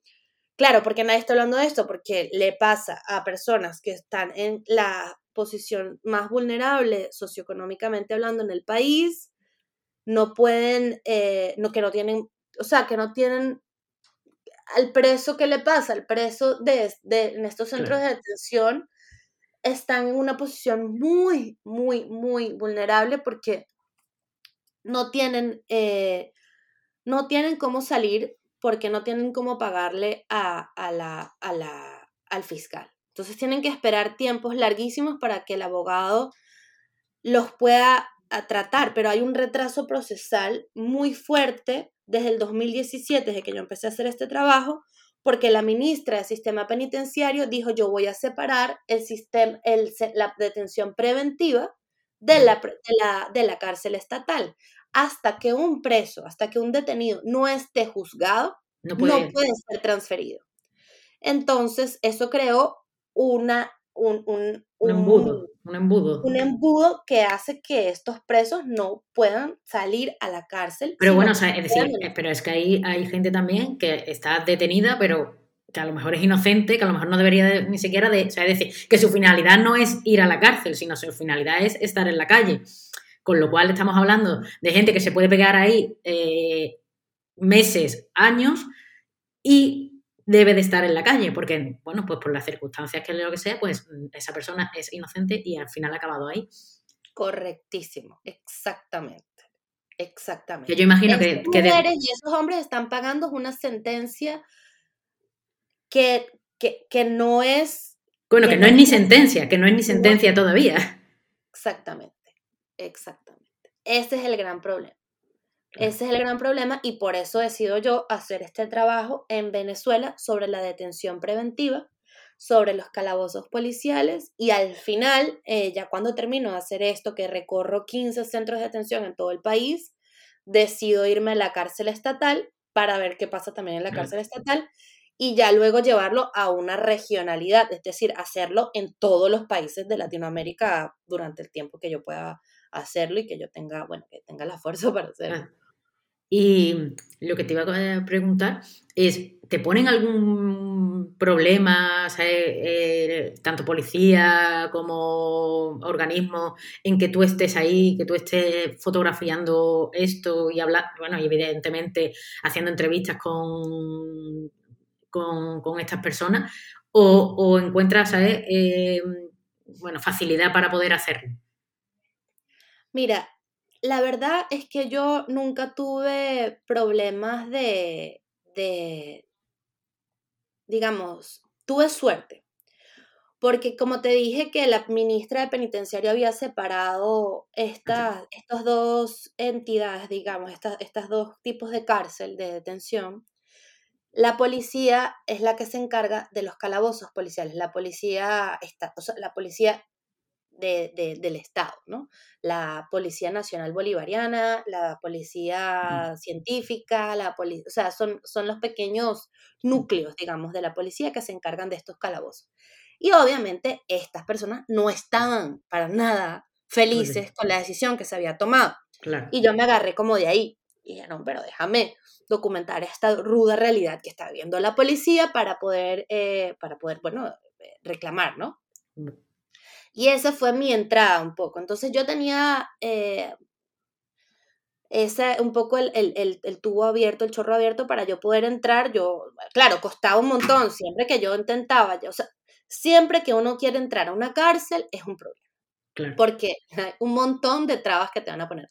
claro, porque nadie está hablando de esto, porque le pasa a personas que están en la posición más vulnerable socioeconómicamente hablando en el país, no pueden, eh, no, que no tienen, o sea, que no tienen al preso que le pasa, al preso de, en estos centros de detención, están en una posición muy, muy, muy vulnerable porque no tienen eh, no tienen cómo salir porque no tienen cómo pagarle a, la, a la, al fiscal. Entonces tienen que esperar tiempos larguísimos para que el abogado los pueda tratar, pero hay un retraso procesal muy fuerte desde el 2017, desde que yo empecé a hacer este trabajo, porque la ministra del sistema penitenciario dijo yo voy a separar el sistema, el, la detención preventiva de la, de la cárcel estatal. Hasta que un preso, hasta que un detenido no esté juzgado, no puede, ser transferido. Entonces, eso creó una, un, un, embudo, un embudo. Un embudo que hace que estos presos no puedan salir a la cárcel. Pero bueno, es decir, eh, pero es que ahí hay gente también que está detenida, pero que a lo mejor es inocente, que a lo mejor no debería ni siquiera de, o sea, es decir, que su finalidad no es ir a la cárcel, sino su finalidad es estar en la calle. Con lo cual estamos hablando de gente que se puede pegar ahí eh, meses, años y debe de estar en la calle, porque, bueno, pues por las circunstancias que lo que sea, pues esa persona es inocente y al final ha acabado ahí. Correctísimo, exactamente. Exactamente. Que yo imagino que, y esos hombres están pagando una sentencia que, que, no es. Bueno, que, no, es ni sentencia, que no es ni sentencia todavía. Exactamente, exactamente. Ese es el gran problema. Ese es el gran problema y por eso decido yo hacer este trabajo en Venezuela sobre la detención preventiva, sobre los calabozos policiales y al final, eh, ya cuando termino de hacer esto, que recorro 15 centros de detención en todo el país, decido irme a la cárcel estatal para ver qué pasa también en la cárcel estatal y ya luego llevarlo a una regionalidad, es decir, hacerlo en todos los países de Latinoamérica durante el tiempo que yo pueda hacerlo y que yo tenga, bueno, que tenga la fuerza para hacerlo. Ah. Y lo que te iba a preguntar es, ¿te ponen algún problema, eh, tanto policía como organismo, en que tú estés ahí, que tú estés fotografiando esto y hablar, bueno, y evidentemente haciendo entrevistas con, con, estas personas, o, encuentras, eh, bueno, facilidad para poder hacerlo? Mira, la verdad es que yo nunca tuve problemas de, de, digamos, tuve suerte. Porque como te dije que la ministra de Penitenciario había separado estas, dos entidades, digamos, estas, estas dos tipos de cárcel, de detención, la policía es la que se encarga de los calabozos policiales. La policía, está, o sea, la policía del Estado, ¿no? La Policía Nacional Bolivariana, la Policía Científica, la policía, o sea, son, son los pequeños núcleos, digamos, de la policía que se encargan de estos calabozos. Y obviamente estas personas no estaban para nada felices con la decisión que se había tomado. Y yo me agarré como de ahí. Y dije, no, pero déjame documentar esta ruda realidad que está viendo la policía para poder, eh, para poder, bueno, reclamar, ¿no? Y esa fue mi entrada un poco. Entonces yo tenía eh, ese, un poco el, el, tubo abierto, el chorro abierto para yo poder entrar. Yo, claro, costaba un montón siempre que yo intentaba. o sea, siempre que uno quiere entrar a una cárcel es un problema. Porque hay un montón de trabas que te van a poner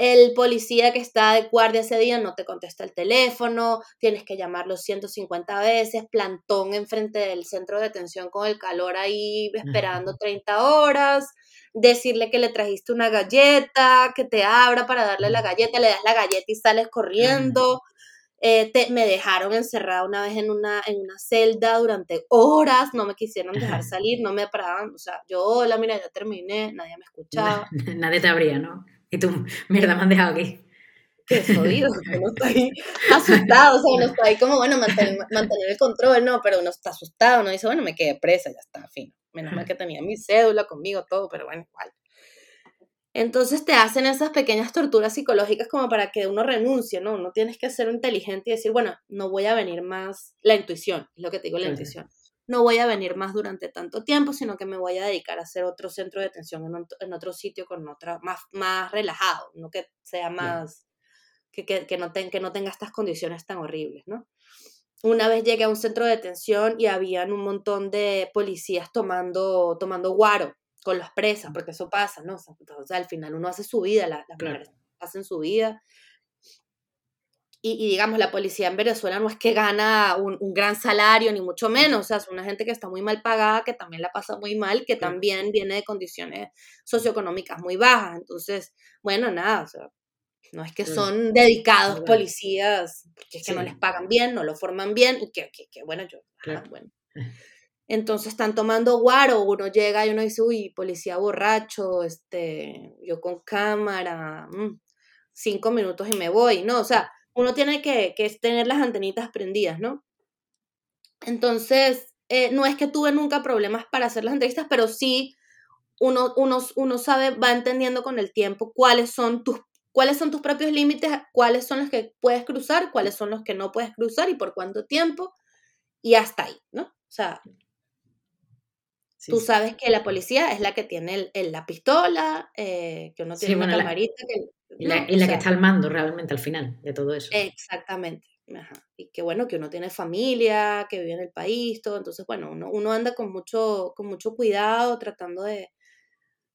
el policía que está de guardia ese día no te contesta el teléfono, tienes que llamarlo 150 veces, plantón enfrente del centro de detención con el calor ahí esperando 30 horas, decirle que le trajiste una galleta, que te abra para darle la galleta, le das la galleta y sales corriendo. Eh, me dejaron encerrada una vez en una, en una celda durante horas, no me quisieron dejar salir, no me paraban, o sea, yo, la mira, ya terminé, nadie me escuchaba. Nadie te abría, ¿no? Y tú, mierda, me han dejado aquí. Qué jodido, uno está ahí asustado, o sea, uno está ahí como, bueno, mantener, el control, no, pero uno está asustado, uno dice, bueno, me quedé presa, ya está, fin. Menos mal que tenía mi cédula conmigo, todo, pero bueno, igual. Entonces te hacen esas pequeñas torturas psicológicas como para que uno renuncie, ¿no? Uno tienes que ser inteligente y decir, bueno, no voy a venir más, la intuición, es lo que te digo, la intuición no voy a venir más durante tanto tiempo, sino que me voy a dedicar a hacer otro centro de atención en, otro sitio con otra, más, más relajado, no que sea más, que, que, no que no tenga estas condiciones tan horribles, ¿no? Una vez llegué a un centro de detención y habían un montón de policías tomando, tomando guaro con las presas, porque eso pasa, ¿no? O sea, al final uno hace su vida, las la hacen su vida y, digamos, la policía en Venezuela no es que gana un, gran salario, ni mucho menos, o sea, es una gente que está muy mal pagada, que también la pasa muy mal, que también viene de condiciones socioeconómicas muy bajas. Entonces, bueno, nada, o sea, No es que son dedicados policías, porque es que no les pagan bien, no lo forman bien, y que, que, bueno, yo, bueno. Entonces están tomando guaro, uno llega y uno dice, uy, policía borracho, este, yo con cámara, mm, cinco minutos y me voy, ¿no? O sea, uno tiene que, que tener las antenitas prendidas, ¿no? Entonces, eh, no es que tuve nunca problemas para hacer las entrevistas, pero sí uno, uno, uno sabe, va entendiendo con el tiempo cuáles son tus cuáles son tus propios límites, cuáles son los que puedes cruzar, cuáles son los que no puedes cruzar y por cuánto tiempo, y hasta ahí, ¿no? O sea, tú sabes que la policía es la que tiene la pistola, eh, que uno tiene una camarita. Y la, que está al mando realmente al final de todo eso. Exactamente. Y que bueno, que uno tiene familia, que vive en el país, todo. Entonces, bueno, uno, uno anda con mucho, con mucho cuidado, tratando de,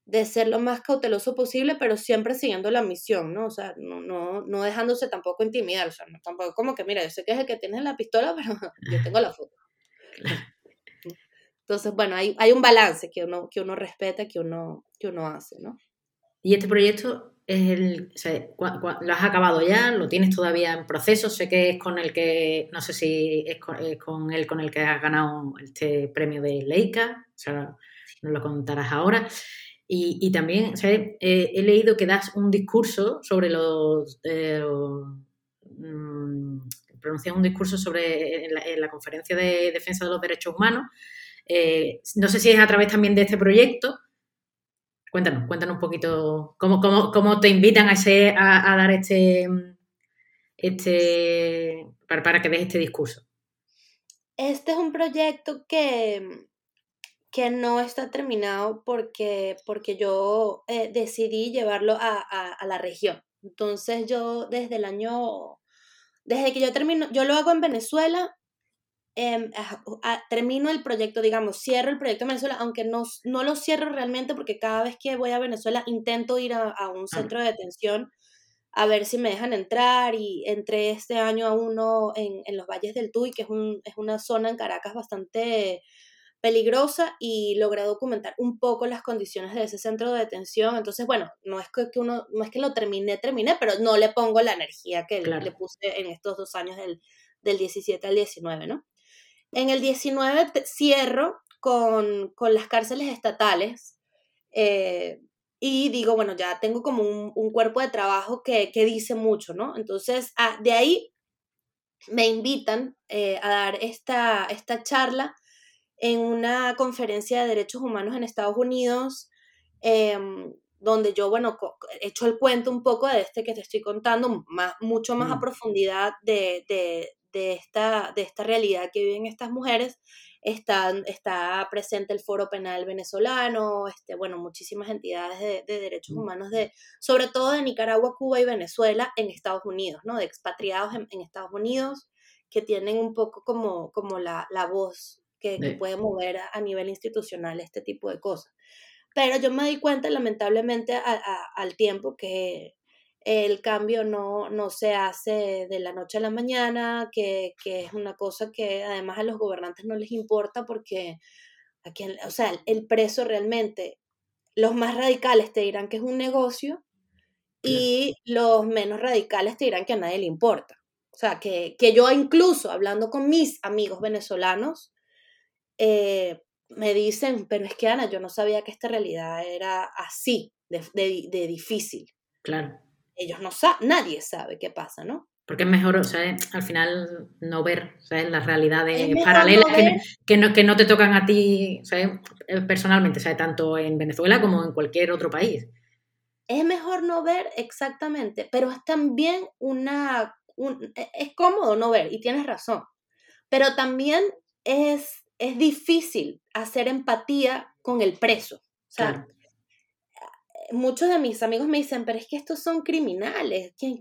de ser lo más cauteloso posible, pero siempre siguiendo la misión, ¿no? O sea, no, no, no dejándose tampoco intimidar, o sea, no, tampoco como que, mira, yo sé que es el que tiene la pistola, pero yo tengo la foto. Entonces, bueno, hay, hay un balance que uno, que uno respeta, que uno, que uno hace, ¿no? Y este proyecto es el, o lo has acabado ya, lo tienes todavía en proceso, sé que es con el que, no sé si es con, es con el con el que has ganado este premio de Leica, o sea, nos lo contarás ahora. Y, también he leído que das un discurso sobre los... Eh, mm, pronuncias un discurso sobre en la, conferencia de defensa de los derechos humanos. Eh, no sé si es a través también de este proyecto. Cuéntanos, cuéntanos un poquito cómo, cómo, te invitan a, ese, a, dar este, este para, para que des este discurso. Este es un proyecto que, que no está terminado porque, porque yo eh, decidí llevarlo a, la región. Entonces yo desde el año, desde que yo termino, yo lo hago en Venezuela, em, termino el proyecto, digamos, cierro el proyecto en Venezuela, aunque no, no lo cierro realmente porque cada vez que voy a Venezuela intento ir a, un centro de detención a ver si me dejan entrar y entré este año a uno en, en los Valles del Tuy, que es, un, es una zona en Caracas bastante peligrosa y logré documentar un poco las condiciones de ese centro de detención. Entonces, bueno, no es que uno, no es que lo terminé, terminé, pero no le pongo la energía que le puse en estos dos años del, del 17 al 19, ¿no? En el 19 cierro con, con, las cárceles estatales eh, y digo, bueno, ya tengo como un, un cuerpo de trabajo que, que, dice mucho, ¿no? Entonces, ah, de ahí me invitan eh, a dar esta, esta charla en una conferencia de derechos humanos en Estados Unidos, em, donde yo, bueno, he hecho el cuento un poco de este que te estoy contando, más, mucho más a profundidad de, esta, de esta realidad que viven estas mujeres. Está, está presente el Foro Penal Venezolano, este, bueno, muchísimas entidades de, derechos humanos, de, sobre todo de Nicaragua, Cuba y Venezuela en Estados Unidos, ¿no? De expatriados en, Estados Unidos que tienen un poco como, como la, la voz que, puede mover a, nivel institucional este tipo de cosas. Pero yo me di cuenta, lamentablemente, al tiempo que el cambio no, no, se hace de la noche a la mañana, que, que, es una cosa que además a los gobernantes no les importa porque, aquí, o sea, el preso realmente, los más radicales te dirán que es un negocio y los menos radicales te dirán que a nadie le importa. O sea, que, que yo incluso hablando con mis amigos venezolanos, eh, me dicen, pero es que Ana, yo no sabía que esta realidad era así, de, de, difícil. Claro. Ellos no saben, nadie sabe qué pasa, ¿no? Porque es mejor, o sea, al final no ver las realidades paralelas que, que, no, que no te tocan a ti eh, personalmente, sea, tanto en Venezuela como en cualquier otro país. Es mejor no ver exactamente, pero es también una... E, es cómodo no ver, y tienes razón, pero también es es difícil hacer empatía con el preso. O sea, muchos de mis amigos me dicen, pero es que estos son criminales, que,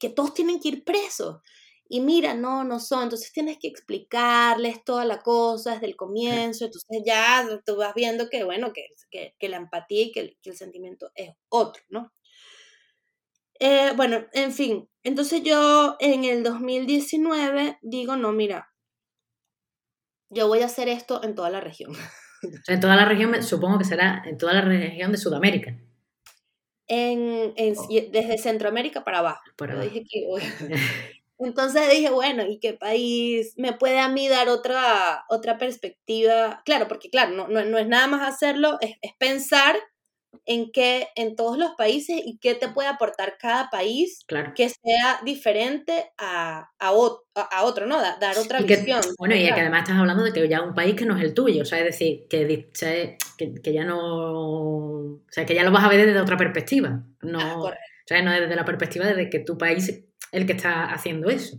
que, todos tienen que ir presos. Y mira, no, no son. Entonces tienes que explicarles toda la cosa desde el comienzo. Entonces ya tú vas viendo que, bueno, que, que la empatía y que el, sentimiento es otro, ¿no? Eh, bueno, en fin. Entonces yo en el 2019 digo, no, mira, yo voy a hacer esto en toda la región. en toda la región, supongo que será en toda la región de Sudamérica. en, oh. desde Centroamérica para abajo. Entonces dije, bueno, ¿y qué país me puede a mí dar otra, otra perspectiva? Claro, porque claro, no, no, es nada más hacerlo, es, es pensar en qué, en todos los países y qué te puede aportar cada país que sea diferente a, a, otro, ¿no? dar otra visión. Bueno, y que además estás hablando de que ya un país que no es el tuyo, o sea, es decir, que, que, ya no, o sea, que ya lo vas a ver desde otra perspectiva, no, ah, o sea, no desde la perspectiva de que tu país es el que está haciendo eso.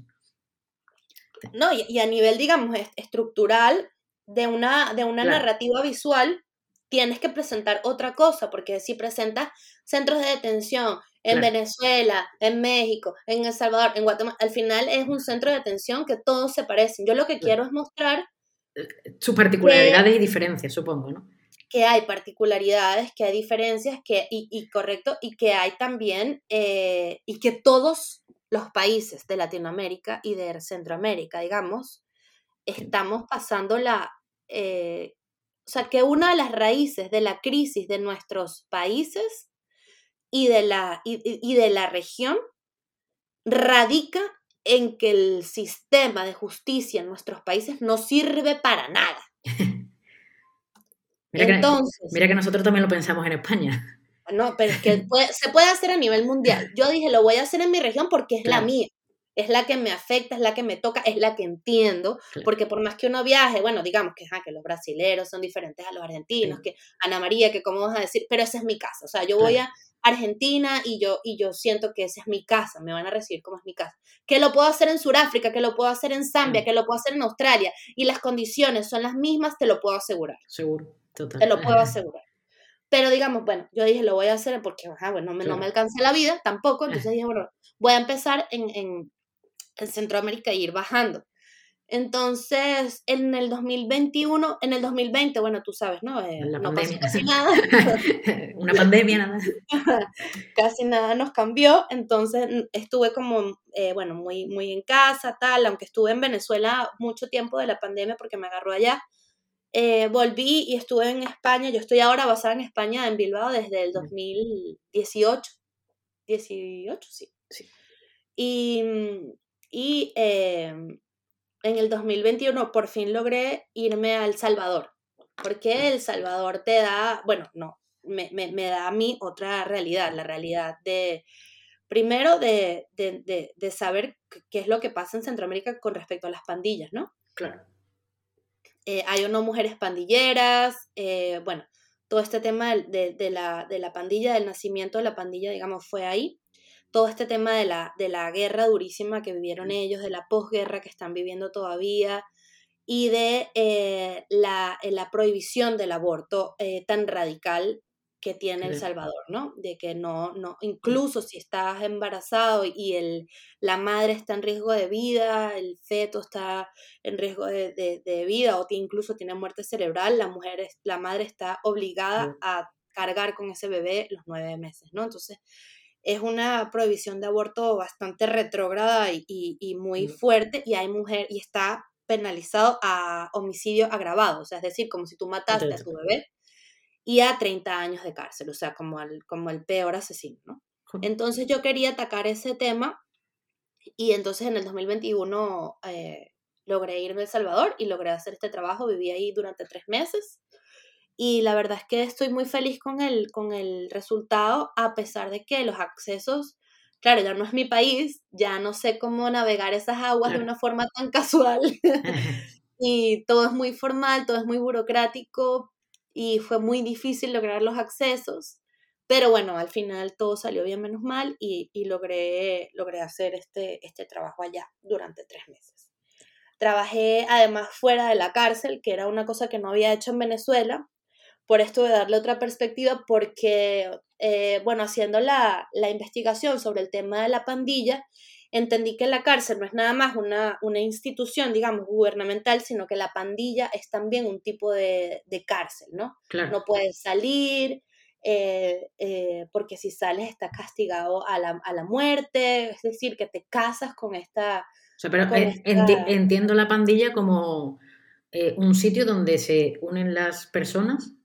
No, y, a nivel, digamos, estructural de una, de una narrativa visual, tienes que presentar otra cosa, porque si presentas centros de detención en Venezuela, en México, en El Salvador, en Guatemala, al final es un centro de detención que todos se parecen. Yo lo que quiero es mostrar... Eh, sus particularidades y diferencias, supongo, ¿no? Que hay particularidades, que hay diferencias, que, y, correcto, y que hay también, eh, y que todos los países de Latinoamérica y de Centroamérica, digamos, estamos pasando la, eh, o sea, que una de las raíces de la crisis de nuestros países y de la, y, de la región radica en que el sistema de justicia en nuestros países no sirve para nada. mira, Entonces, que, mira que nosotros también lo pensamos en España. No, pero es que se puede hacer a nivel mundial. Yo dije, lo voy a hacer en mi región porque es la mía es la que me afecta, es la que me toca, es la que entiendo, porque por más que uno viaje, bueno, digamos que, que los brasileros son diferentes a los argentinos, que Ana María, que cómo vas a decir, pero esa es mi casa, o sea, yo voy a Argentina y yo, y yo siento que esa es mi casa, me van a recibir como es mi casa. Que lo puedo hacer en Sudáfrica, que lo puedo hacer en Zambia, que lo puedo hacer en Australia, y las condiciones son las mismas, te lo puedo asegurar. Seguro, total. Te lo puedo asegurar. Pero digamos, bueno, yo dije, lo voy a hacer porque, bueno, no me, no me alcanza la vida tampoco, entonces dije, bueno, voy a empezar en en Centroamérica y ir bajando. Entonces, en el 2021, en el 2020, bueno, tú sabes, ¿no? Eh, no pasó casi nada. Una pandemia nada casi nada nos cambió, entonces estuve como, eh, bueno, muy, muy en casa, tal, aunque estuve en Venezuela mucho tiempo de la pandemia porque me agarró allá. Eh, volví y estuve en España, yo estoy ahora basada en España, en Bilbao, desde el 2018. 18, sí. sí. Y y em, en el 2021 por fin logré irme a El Salvador, porque El Salvador te da, bueno, no, me, da a mí otra realidad, la realidad de, primero, de, saber qué es lo que pasa en Centroamérica con respecto a las pandillas, ¿no? Claro. Eh, hay o no mujeres pandilleras, eh, bueno, todo este tema de, la, de la pandilla, del nacimiento de la pandilla, digamos, fue ahí todo este tema de la, de la guerra durísima que vivieron ellos, de la posguerra que están viviendo todavía y de eh, la, eh, la, prohibición del aborto eh, tan radical que tiene El Salvador, ¿no? De que no, no, incluso si estás embarazado y el, la madre está en riesgo de vida, el feto está en riesgo de, de, vida o incluso tiene muerte cerebral, la mujer, la madre está obligada a cargar con ese bebé los nueve meses, ¿no? Entonces, es una prohibición de aborto bastante retrógrada y, muy fuerte y hay mujer y está penalizado a homicidio agravado, o sea, es decir, como si tú mataste a tu bebé y a 30 años de cárcel, o sea, como el, como el peor asesino, ¿no? Entonces yo quería atacar ese tema y entonces en el 2021 eh, logré irme a El Salvador y logré hacer este trabajo, viví ahí durante tres meses y la verdad es que estoy muy feliz con el, con el resultado, a pesar de que los accesos, claro, ya no es mi país, ya no sé cómo navegar esas aguas de una forma tan casual. y todo es muy formal, todo es muy burocrático y fue muy difícil lograr los accesos. Pero bueno, al final todo salió bien menos mal y, y logré, logré hacer este, este trabajo allá durante tres meses. Trabajé además fuera de la cárcel, que era una cosa que no había hecho en Venezuela por esto de darle otra perspectiva, porque, eh, bueno, haciendo la, investigación sobre el tema de la pandilla, entendí que la cárcel no es nada más una, una institución, digamos, gubernamental, sino que la pandilla es también un tipo de, cárcel, ¿no? No puedes salir, eh, eh, porque si sales estás castigado a la, muerte, es decir, que te casas con esta... O sea, pero entiendo la pandilla como un sitio donde se unen las personas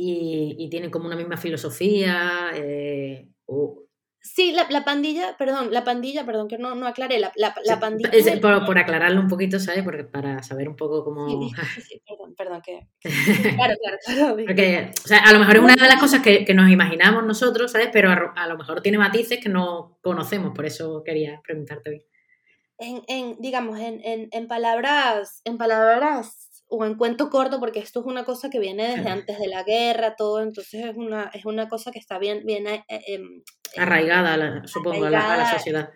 y, y tienen como una misma filosofía. Eh, o, Sí, la, la, pandilla, perdón, la pandilla, perdón, que no, no aclaré, la, la, la pandilla... por, por, aclararlo un poquito, ¿sabes? Porque, para saber un poco cómo... Sí, sí, perdón, perdón, que... Claro, claro, claro. Porque, o sea, a lo mejor es una de las cosas que, que nos imaginamos nosotros, ¿sabes? Pero a, a, lo mejor tiene matices que no conocemos, por eso quería preguntarte hoy. En, en digamos, en, en, en palabras, en palabras o en cuento corto, porque esto es una cosa que viene desde antes de la guerra, todo, entonces es una, es una cosa que está bien, bien eh, eh, arraigada, supongo, arraigada, a, la, a, la, sociedad.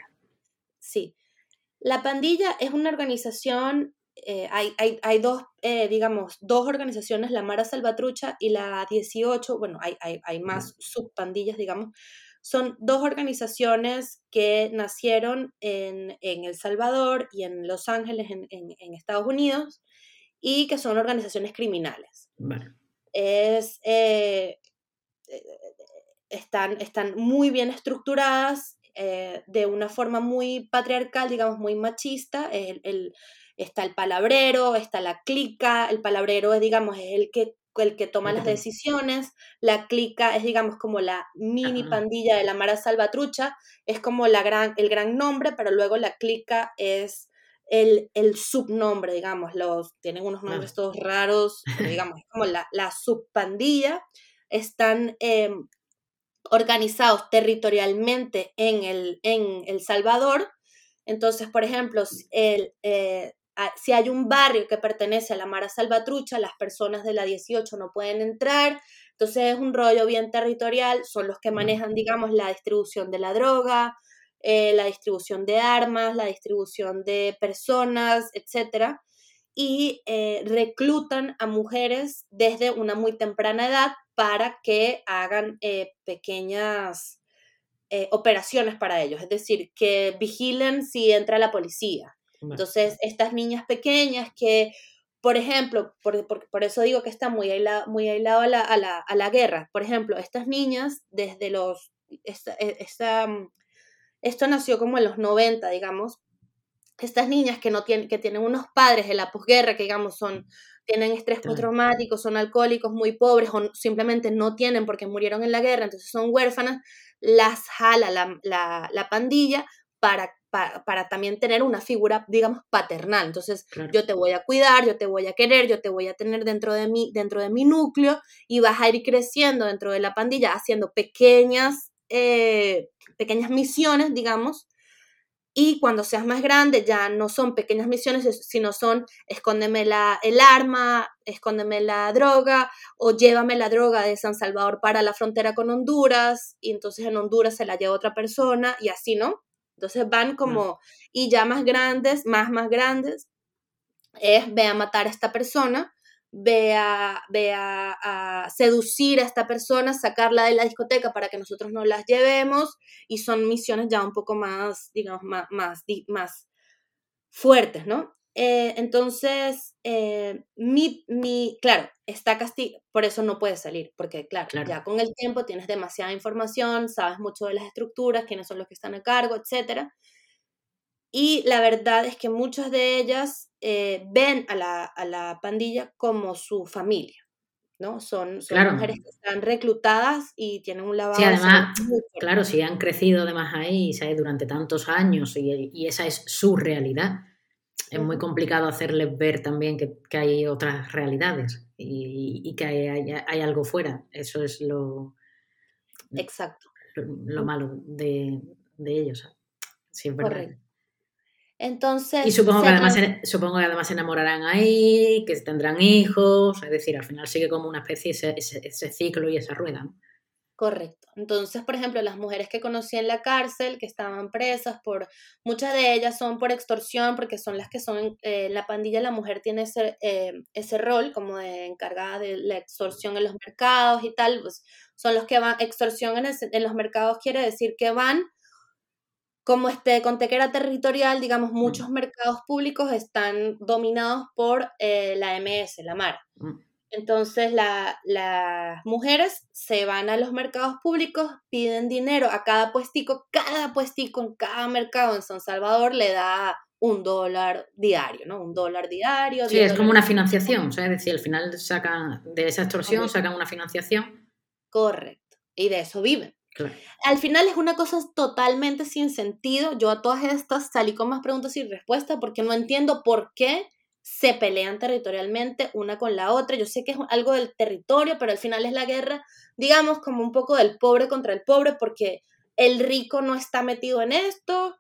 Sí. La pandilla es una organización, eh, hay, hay, hay, dos, eh, digamos, dos organizaciones, la Mara Salvatrucha y la 18, bueno, hay, hay, hay más subpandillas, digamos, son dos organizaciones que nacieron en, en, El Salvador y en Los Ángeles, en, en, en Estados Unidos, y que son organizaciones criminales. Vale. Es, eh, están, están muy bien estructuradas eh, de una forma muy patriarcal, digamos, muy machista. El, el, está el palabrero, está la clica, el palabrero es, digamos, es el que el que toma las decisiones, la clica es, digamos, como la mini pandilla de la Mara Salvatrucha, es como la gran, el gran nombre, pero luego la clica es el, el, subnombre, digamos, los, tienen unos nombres todos raros, digamos, es como la, la subpandilla, están eh, organizados territorialmente en el, en el Salvador. Entonces, por ejemplo, el, eh, si hay un barrio que pertenece a la Mara Salvatrucha, las personas de la 18 no pueden entrar. Entonces es un rollo bien territorial, son los que manejan, digamos, la distribución de la droga, eh, la distribución de armas, la distribución de personas, etc. Y eh, reclutan a mujeres desde una muy temprana edad para que hagan eh, pequeñas operaciones para ellos, es decir, que vigilen si entra la policía. Entonces, estas niñas pequeñas que, por ejemplo, por, por, por eso digo que está muy aislado, muy aislado a, la, a, la, a, la, guerra, por ejemplo, estas niñas desde los, esta, e, esta, esto nació como en los 90, digamos, estas niñas que, no tienen, que tienen unos padres de la posguerra, que digamos son tienen estrés postraumático, son alcohólicos muy pobres o simplemente no tienen porque murieron en la guerra, entonces son huérfanas, las jala la, la, la pandilla para, para, para, también tener una figura, digamos, paternal. Entonces, claro. yo te voy a cuidar, yo te voy a querer, yo te voy a tener dentro de, mí, dentro de mi núcleo y vas a ir creciendo dentro de la pandilla haciendo pequeñas, eh, pequeñas misiones, digamos, y cuando seas más grande ya no son pequeñas misiones, sino son escóndeme la, el arma, escóndeme la droga o llévame la droga de San Salvador para la frontera con Honduras y entonces en Honduras se la lleva otra persona y así, ¿no? Entonces van como, y ya más grandes, más, más grandes, es ve a matar a esta persona ve, a, ve a, a, seducir a esta persona, sacarla de la discoteca para que nosotros no las llevemos y son misiones ya un poco más, digamos, más, más, más fuertes, ¿no? Eh, entonces, eh, mi, mi, claro, está castigado, por eso no puede salir, porque claro, claro, ya con el tiempo tienes demasiada información, sabes mucho de las estructuras, quiénes son los que están a cargo, etcétera. Y la verdad es que muchas de ellas eh, ven a la, a la, pandilla como su familia, ¿no? Son, son claro. mujeres que están reclutadas y tienen un lavado. Sí, además, claro, si han crecido además ahí ¿sabes? durante tantos años y, y, esa es su realidad, es muy complicado hacerles ver también que, que hay otras realidades y, y que hay, hay, hay, algo fuera. Eso es lo. Exacto. Lo, lo malo de, de ellos. Sí, es verdad. Correcto. Entonces. Y supongo que, además, supongo que además se enamorarán ahí, que tendrán hijos, es decir, al final sigue como una especie ese, ese, ese ciclo y esa rueda. ¿no? Correcto. Entonces, por ejemplo, las mujeres que conocí en la cárcel, que estaban presas por, muchas de ellas son por extorsión, porque son las que son, eh, la pandilla, la mujer tiene ese, eh, ese rol como de encargada de la extorsión en los mercados y tal, pues son los que van, extorsión en, el, en los mercados quiere decir que van como este, con tequera territorial, digamos, muchos mm. mercados públicos están dominados por eh, la MS, la MAR. Mm. Entonces la, las mujeres se van a los mercados públicos, piden dinero a cada puestico, cada puestico en cada mercado en San Salvador le da un dólar diario, ¿no? Un dólar diario. Sí, es como una financiación, o sea, es decir, al final sacan de esa extorsión, sacan una financiación. Correcto, y de eso viven. Al final es una cosa totalmente sin sentido. Yo a todas estas salí con más preguntas y respuestas porque no entiendo por qué se pelean territorialmente una con la otra. Yo sé que es algo del territorio, pero al final es la guerra, digamos, como un poco del pobre contra el pobre, porque el rico no está metido en esto.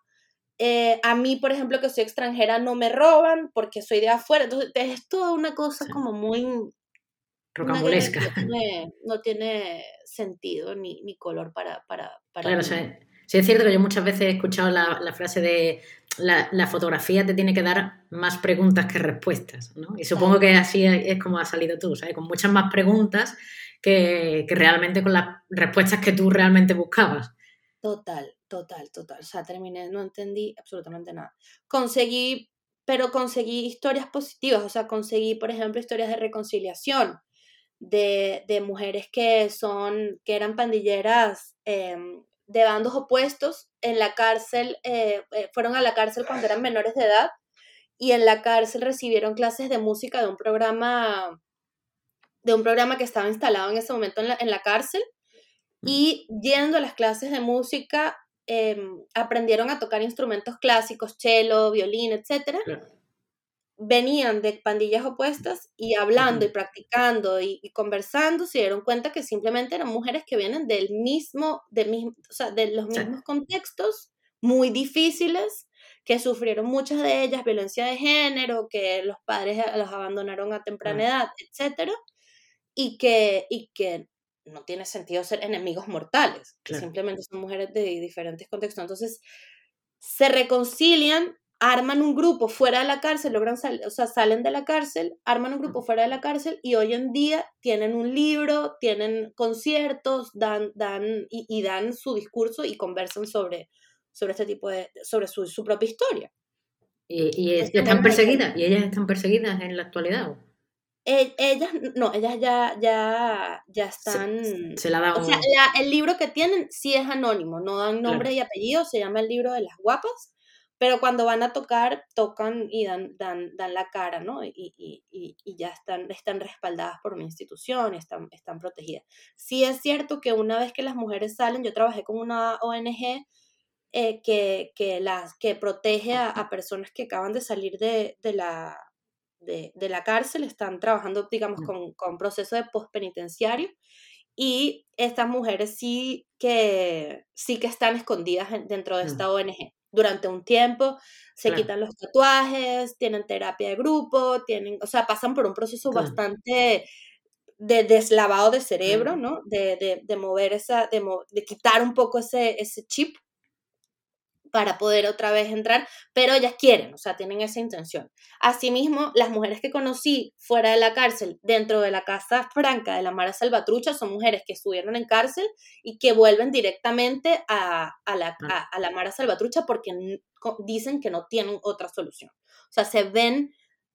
Eh, a mí, por ejemplo, que soy extranjera, no me roban porque soy de afuera. Entonces, es toda una cosa como muy rocambolesca. No tiene, sentido ni, ni color para... para, para claro, sí es cierto que yo muchas veces he escuchado la, la frase de la, la, fotografía te tiene que dar más preguntas que respuestas, ¿no? Y supongo que así es como ha salido tú, ¿sabes? Con muchas más preguntas que, que realmente con las respuestas que tú realmente buscabas. Total, total, total. O sea, terminé, no entendí absolutamente nada. Conseguí, pero conseguí historias positivas, o sea, conseguí, por ejemplo, historias de reconciliación, de, mujeres que son, que eran pandilleras em, de bandos opuestos en la cárcel, eh, eh, fueron a la cárcel cuando eran menores de edad y en la cárcel recibieron clases de música de un programa de un programa que estaba instalado en ese momento en la, en la cárcel y yendo a las clases de música em, aprendieron a tocar instrumentos clásicos, cello, violín, etc venían de pandillas opuestas y hablando y practicando y, conversando se dieron cuenta que simplemente eran mujeres que vienen del mismo, de, o sea, de los mismos contextos muy difíciles, que sufrieron muchas de ellas violencia de género, que los padres los abandonaron a temprana edad, etcétera, y que, y que no tiene sentido ser enemigos mortales, simplemente son mujeres de diferentes contextos. Entonces, se reconcilian arman un grupo fuera de la cárcel, logran o sea, salen de la cárcel, arman un grupo fuera de la cárcel y hoy en día tienen un libro, tienen conciertos, dan, dan y, dan su discurso y conversan sobre, sobre este tipo de, sobre su, su propia historia. ¿Y, están perseguidas? ¿Y ellas están perseguidas en la actualidad? E, ellas, no, ellas ya, ya, ya están... Se, la da O sea, el libro que tienen sí es anónimo, no dan nombre y apellido, se llama el libro de las guapas pero cuando van a tocar, tocan y dan, dan, dan la cara, ¿no? Y, y, y, ya están, están respaldadas por una institución, están, están protegidas. Sí es cierto que una vez que las mujeres salen, yo trabajé con una ONG eh, que, que, las, que protege a, personas que acaban de salir de, de la, de, de, la cárcel, están trabajando, digamos, con, con proceso de postpenitenciario. Y estas mujeres sí que, sí que están escondidas dentro de esta ONG durante un tiempo, se quitan los tatuajes, tienen terapia de grupo, tienen, o sea, pasan por un proceso bastante de deslavado de cerebro, ¿no? De, de, de mover esa, de, de, quitar un poco ese, ese chip para poder otra vez entrar, pero ellas quieren, o sea, tienen esa intención. Asimismo, las mujeres que conocí fuera de la cárcel, dentro de la Casa Franca de la Mara Salvatrucha, son mujeres que estuvieron en cárcel y que vuelven directamente a, la, a, la Mara Salvatrucha porque dicen que no tienen otra solución. O sea, se ven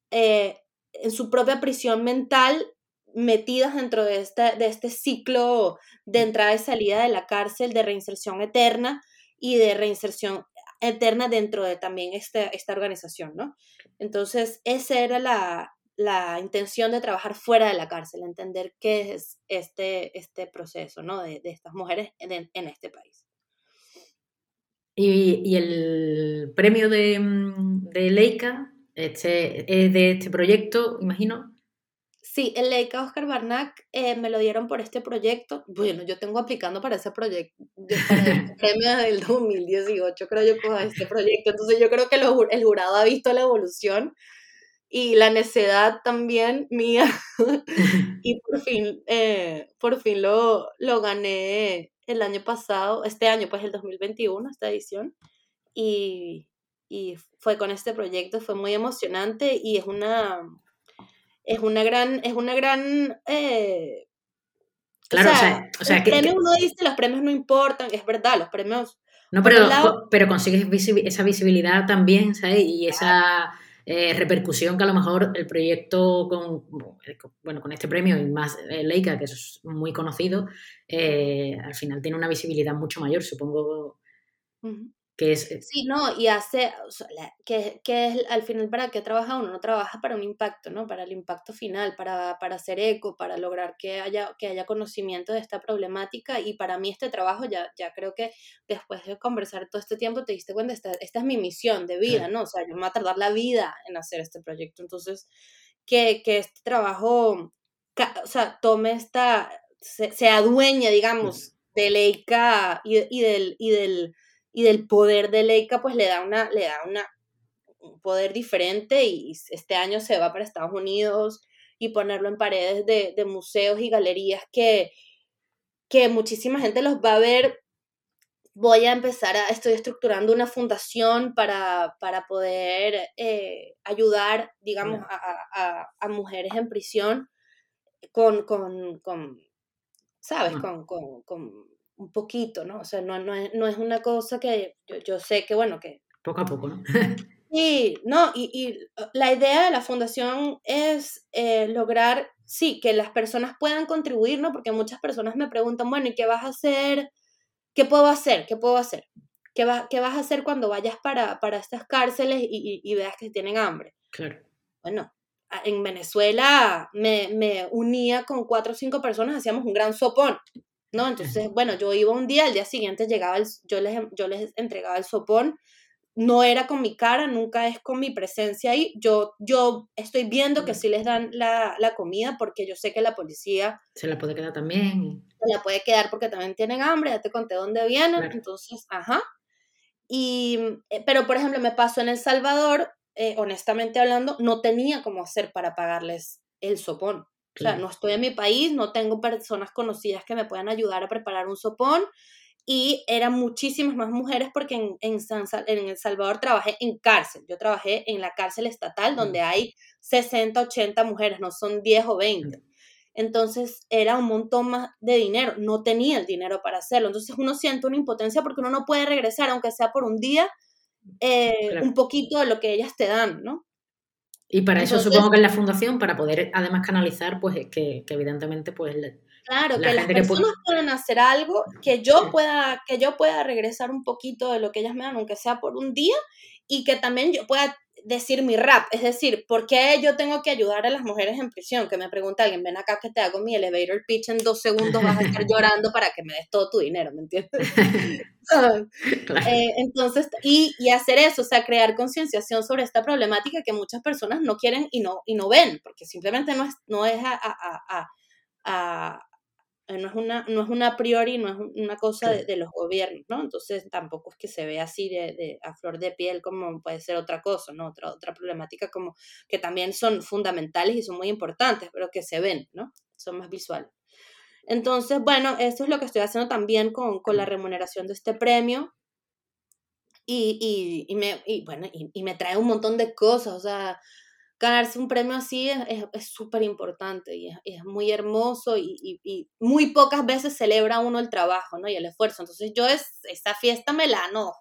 eh, en su propia prisión mental metidas dentro de este, de este ciclo de entrada y salida de la cárcel, de reinserción eterna, y de reinserción eterna dentro de también este, esta organización, ¿no? Entonces, esa era la, la intención de trabajar fuera de la cárcel, entender qué es este, este proceso, ¿no? De, de estas mujeres en, en este país. Y, y, el premio de, mm, de Leica, este, es de este proyecto, imagino, Sí, el Leica Oscar Barnack eh, me lo dieron por este proyecto. Bueno, yo tengo aplicando para ese proyecto, para el premio del 2018, creo yo, con este proyecto. Entonces yo creo que el jurado ha visto la evolución y la necedad también mía. y por fin, eh, por fin lo, lo gané el año pasado, este año, pues el 2021, esta edición. Y, y fue con este proyecto, fue muy emocionante y es una es una gran, es una gran eh, Claro, o sea, o sea, que, uno dice los premios no importan, es verdad, los premios. No, pero, pero consigues esa visibilidad también, ¿sabes? Y esa eh, repercusión que a lo mejor el proyecto con, bueno, con este premio y más eh, Leica, que es muy conocido, al final tiene una visibilidad mucho mayor, supongo. Que es... Eh, sí, no, y hace, que, que, es al final para qué trabaja uno, no trabaja para un impacto, ¿no? Para el impacto final, para, para hacer eco, para lograr que haya, que haya conocimiento de esta problemática y para mí este trabajo ya, ya creo que después de conversar todo este tiempo te diste cuenta, esta, esta es mi misión de vida, ¿no? O sea, yo me voy a tardar la vida en hacer este proyecto, entonces que, que este trabajo, o sea, tome esta, se, se adueñe, digamos, de Leica y, y del... Y del y del poder de Leica pues le da una, le da una, un poder diferente y este año se va para Estados Unidos y ponerlo en paredes de, museos y galerías que, que muchísima gente los va a ver. Voy a empezar a, estoy estructurando una fundación para, para poder eh, ayudar, digamos, a, mujeres en prisión con, con, con ¿sabes? Con, con un poquito, ¿no? O sea, no, no, es, no es una cosa que yo, sé que, bueno, que... Poco a poco, ¿no? Sí, no, y, y, uh, la idea de la fundación es eh, lograr, sí, que las personas puedan contribuir, ¿no? Porque muchas personas me preguntan, bueno, ¿y qué vas a hacer? ¿Qué puedo hacer? ¿Qué puedo hacer? ¿Qué, va, qué vas a hacer cuando vayas para, para estas cárceles y, y, veas que tienen hambre? Claro. Bueno, en Venezuela me, me unía con cuatro o cinco personas, hacíamos un gran sopón. ¿No? Entonces, bueno, yo iba un día, al día siguiente llegaba, el, yo, les, yo les entregaba el sopón, no era con mi cara, nunca es con mi presencia ahí, yo, yo estoy viendo que sí les dan la, la comida porque yo sé que la policía... Se la puede quedar también. Se la puede quedar porque también tienen hambre, ya te conté dónde vienen, entonces, ajá. Y, eh, pero, por ejemplo, me pasó en El Salvador, eh, honestamente hablando, no tenía cómo hacer para pagarles el sopón. O sea, no estoy en mi país, no tengo personas conocidas que me puedan ayudar a preparar un sopón y eran muchísimas más mujeres porque en, en, en El Salvador trabajé en cárcel. Yo trabajé en la cárcel estatal donde hay 60, 80 mujeres, no son 10 o 20. Entonces era un montón más de dinero. No tenía el dinero para hacerlo. Entonces uno siente una impotencia porque uno no puede regresar, aunque sea por un día, eh, un poquito de lo que ellas te dan, ¿no? Y para eso supongo que es la fundación, para poder además canalizar, pues que, que evidentemente, pues... claro, que las personas puedan hacer algo, que yo, pueda, que yo pueda regresar un poquito de lo que ellas me dan, aunque sea por un día, y que también yo pueda decir mi rap, es decir, ¿por qué yo tengo que ayudar a las mujeres en prisión? Que me pregunta alguien, ven acá que te hago mi elevator pitch en dos segundos, vas a estar llorando para que me des todo tu dinero, ¿me entiendes? Eh, entonces, y, y, hacer eso, o sea, crear concienciación sobre esta problemática que muchas personas no quieren y no, y no ven, porque simplemente no es, no es a, a, a, no es una, no es una a priori, no es una cosa de, los gobiernos, ¿no? Entonces tampoco es que se vea así de, a flor de piel como puede ser otra cosa, ¿no? Otra, otra problemática como que también son fundamentales y son muy importantes, pero que se ven, ¿no? Son más visuales. Entonces, bueno, eso es lo que estoy haciendo también con, con la remuneración de este premio. Y, y, y me, y, bueno, y, y me trae un montón de cosas, o sea, ganarse un premio así es súper importante y es, muy hermoso y, y, muy pocas veces celebra uno el trabajo, ¿no? Y el esfuerzo. Entonces yo es, esta fiesta me la, no,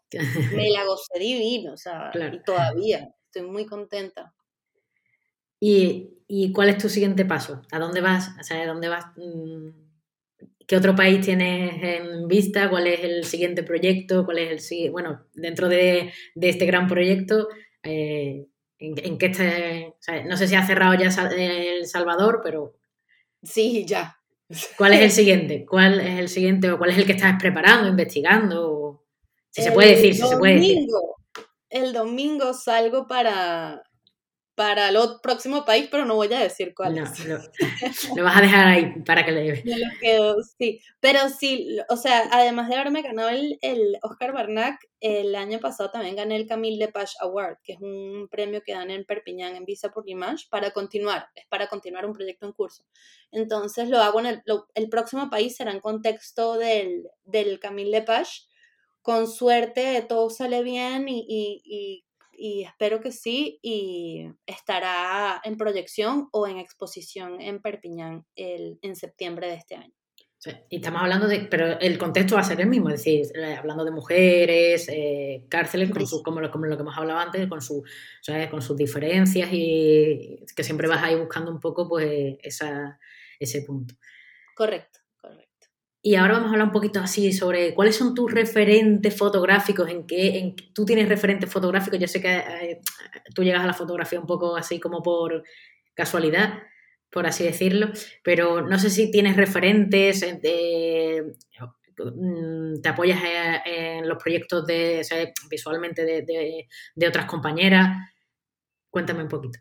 me la gocé divino, o sea, y todavía estoy muy contenta. ¿Y, ¿Y, cuál es tu siguiente paso? ¿A dónde vas? O sea, ¿a dónde vas? Mm, ¿Qué otro país tienes en vista? ¿Cuál es el siguiente proyecto? ¿Cuál es el Bueno, dentro de, de este gran proyecto, eh, en, qué esté, no sé si ha cerrado ya El Salvador, pero... Sí, ya. ¿Cuál es el siguiente? ¿Cuál es el siguiente o cuál es el que estás preparando, investigando? Si se puede decir, si se puede decir. El domingo salgo para, para el próximo país, pero no voy a decir cuál es. Lo, vas a dejar ahí para que le... Me lo quedo, sí. Pero sí, o sea, además de haberme ganado el, el Oscar Barnac, el año pasado también gané el Camille Lepage Award, que es un premio que dan en Perpiñán en Visa por Image para continuar, es para continuar un proyecto en curso. Entonces lo hago en el, el próximo país será en contexto del, del Camille Lepage. Con suerte todo sale bien y, y y espero que sí, y estará en proyección o en exposición en Perpiñán el, en septiembre de este año. y estamos hablando de, pero el contexto va a ser el mismo, es decir, eh, hablando de mujeres, eh, cárceles, como, lo, como, lo, que hemos hablado antes, con, su, con sus diferencias y que siempre vas ahí buscando un poco pues esa, ese punto. Correcto. Y ahora vamos a hablar un poquito así sobre cuáles son tus referentes fotográficos, en qué en, tú tienes referentes fotográficos. Yo sé que eh, tú llegas a la fotografía un poco así como por casualidad, por así decirlo, pero no sé si tienes referentes, eh, mm, te apoyas en, los proyectos de, visualmente de, de otras compañeras. Cuéntame un poquito.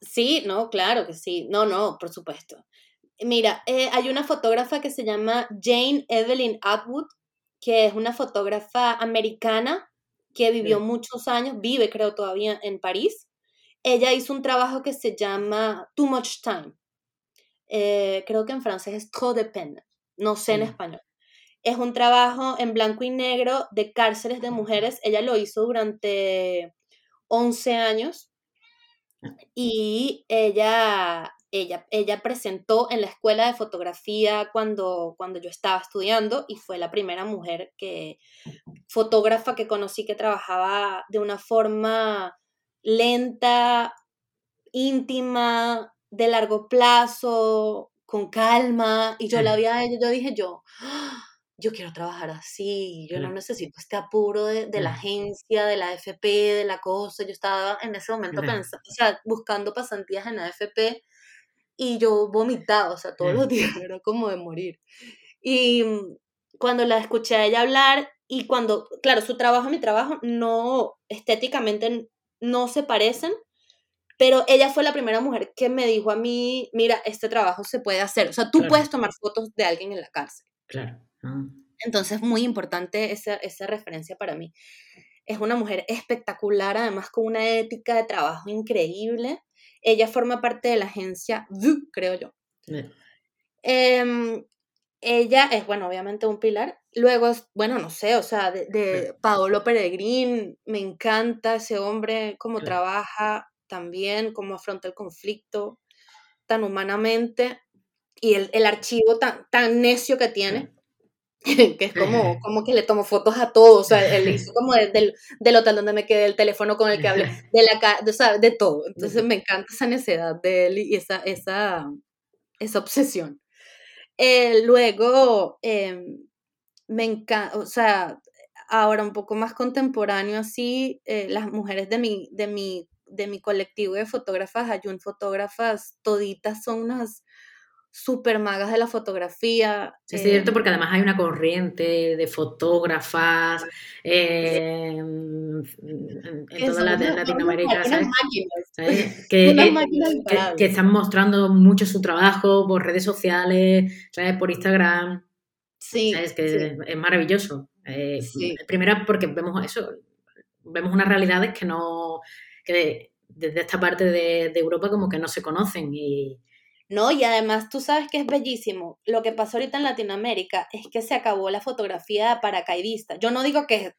Sí, no, claro que sí. No, no, por supuesto. Mira, eh, hay una fotógrafa que se llama Jane Evelyn Atwood, que es una fotógrafa americana que vivió muchos años, vive creo todavía en París. Ella hizo un trabajo que se llama Too Much Time. Eh, creo que en francés es Trop de peine, no sé en español. Es un trabajo en blanco y negro de cárceles de mujeres. Ella lo hizo durante 11 años y ella ella, ella presentó en la escuela de fotografía cuando, cuando yo estaba estudiando y fue la primera mujer que, fotógrafa que conocí que trabajaba de una forma lenta, íntima, de largo plazo, con calma. Y yo la vi a ella, yo dije yo, yo quiero trabajar así, yo no necesito este apuro de, la agencia, de la AFP, de la cosa. Yo estaba en ese momento pensando, o sea, buscando pasantías en la AFP y yo vomitaba, o sea, todos los días, era como de morir. Y mm, cuando la escuché a ella hablar y cuando, claro, su trabajo mi trabajo no, estéticamente no se parecen, pero ella fue la primera mujer que me dijo a mí, mira, este trabajo se puede hacer, o sea, tú puedes tomar fotos de alguien en la cárcel. Claro. Ah. Entonces, muy importante esa, esa referencia para mí. Es una mujer espectacular, además con una ética de trabajo increíble. Ella forma parte de la agencia VU, creo yo. Em, ella es, bueno, obviamente un pilar. Luego, bueno, no sé, o sea, de, Paolo Peregrín, me encanta ese hombre, cómo trabaja también, cómo afronta el conflicto tan humanamente y el, el archivo tan, tan necio que tiene. que es como, como que le tomo fotos a todos, o sea, él hizo como del, del hotel donde me quedé, el teléfono con el que hablé, de la de, de todo. Entonces me encanta esa necesidad de él y esa, esa, esa obsesión. Eh, luego, em, me encanta, o sea, ahora un poco más contemporáneo así, eh, las mujeres de mi, de mi, de mi colectivo de fotógrafas, Ayun Fotógrafas, toditas son unas super magas de la fotografía. es cierto, porque además hay una corriente de fotógrafas eh, en, toda la, Latinoamérica, ¿sabes? Que, que, están mostrando mucho su trabajo por redes sociales, ¿sabes? por Instagram. Sí. ¿sabes? Que es, maravilloso. Eh, primero porque vemos eso, vemos unas realidades que no, que desde esta parte de, de Europa como que no se conocen y ¿no? Y además tú sabes que es bellísimo. Lo que pasó ahorita en Latinoamérica es que se acabó la fotografía paracaidista. Yo no digo que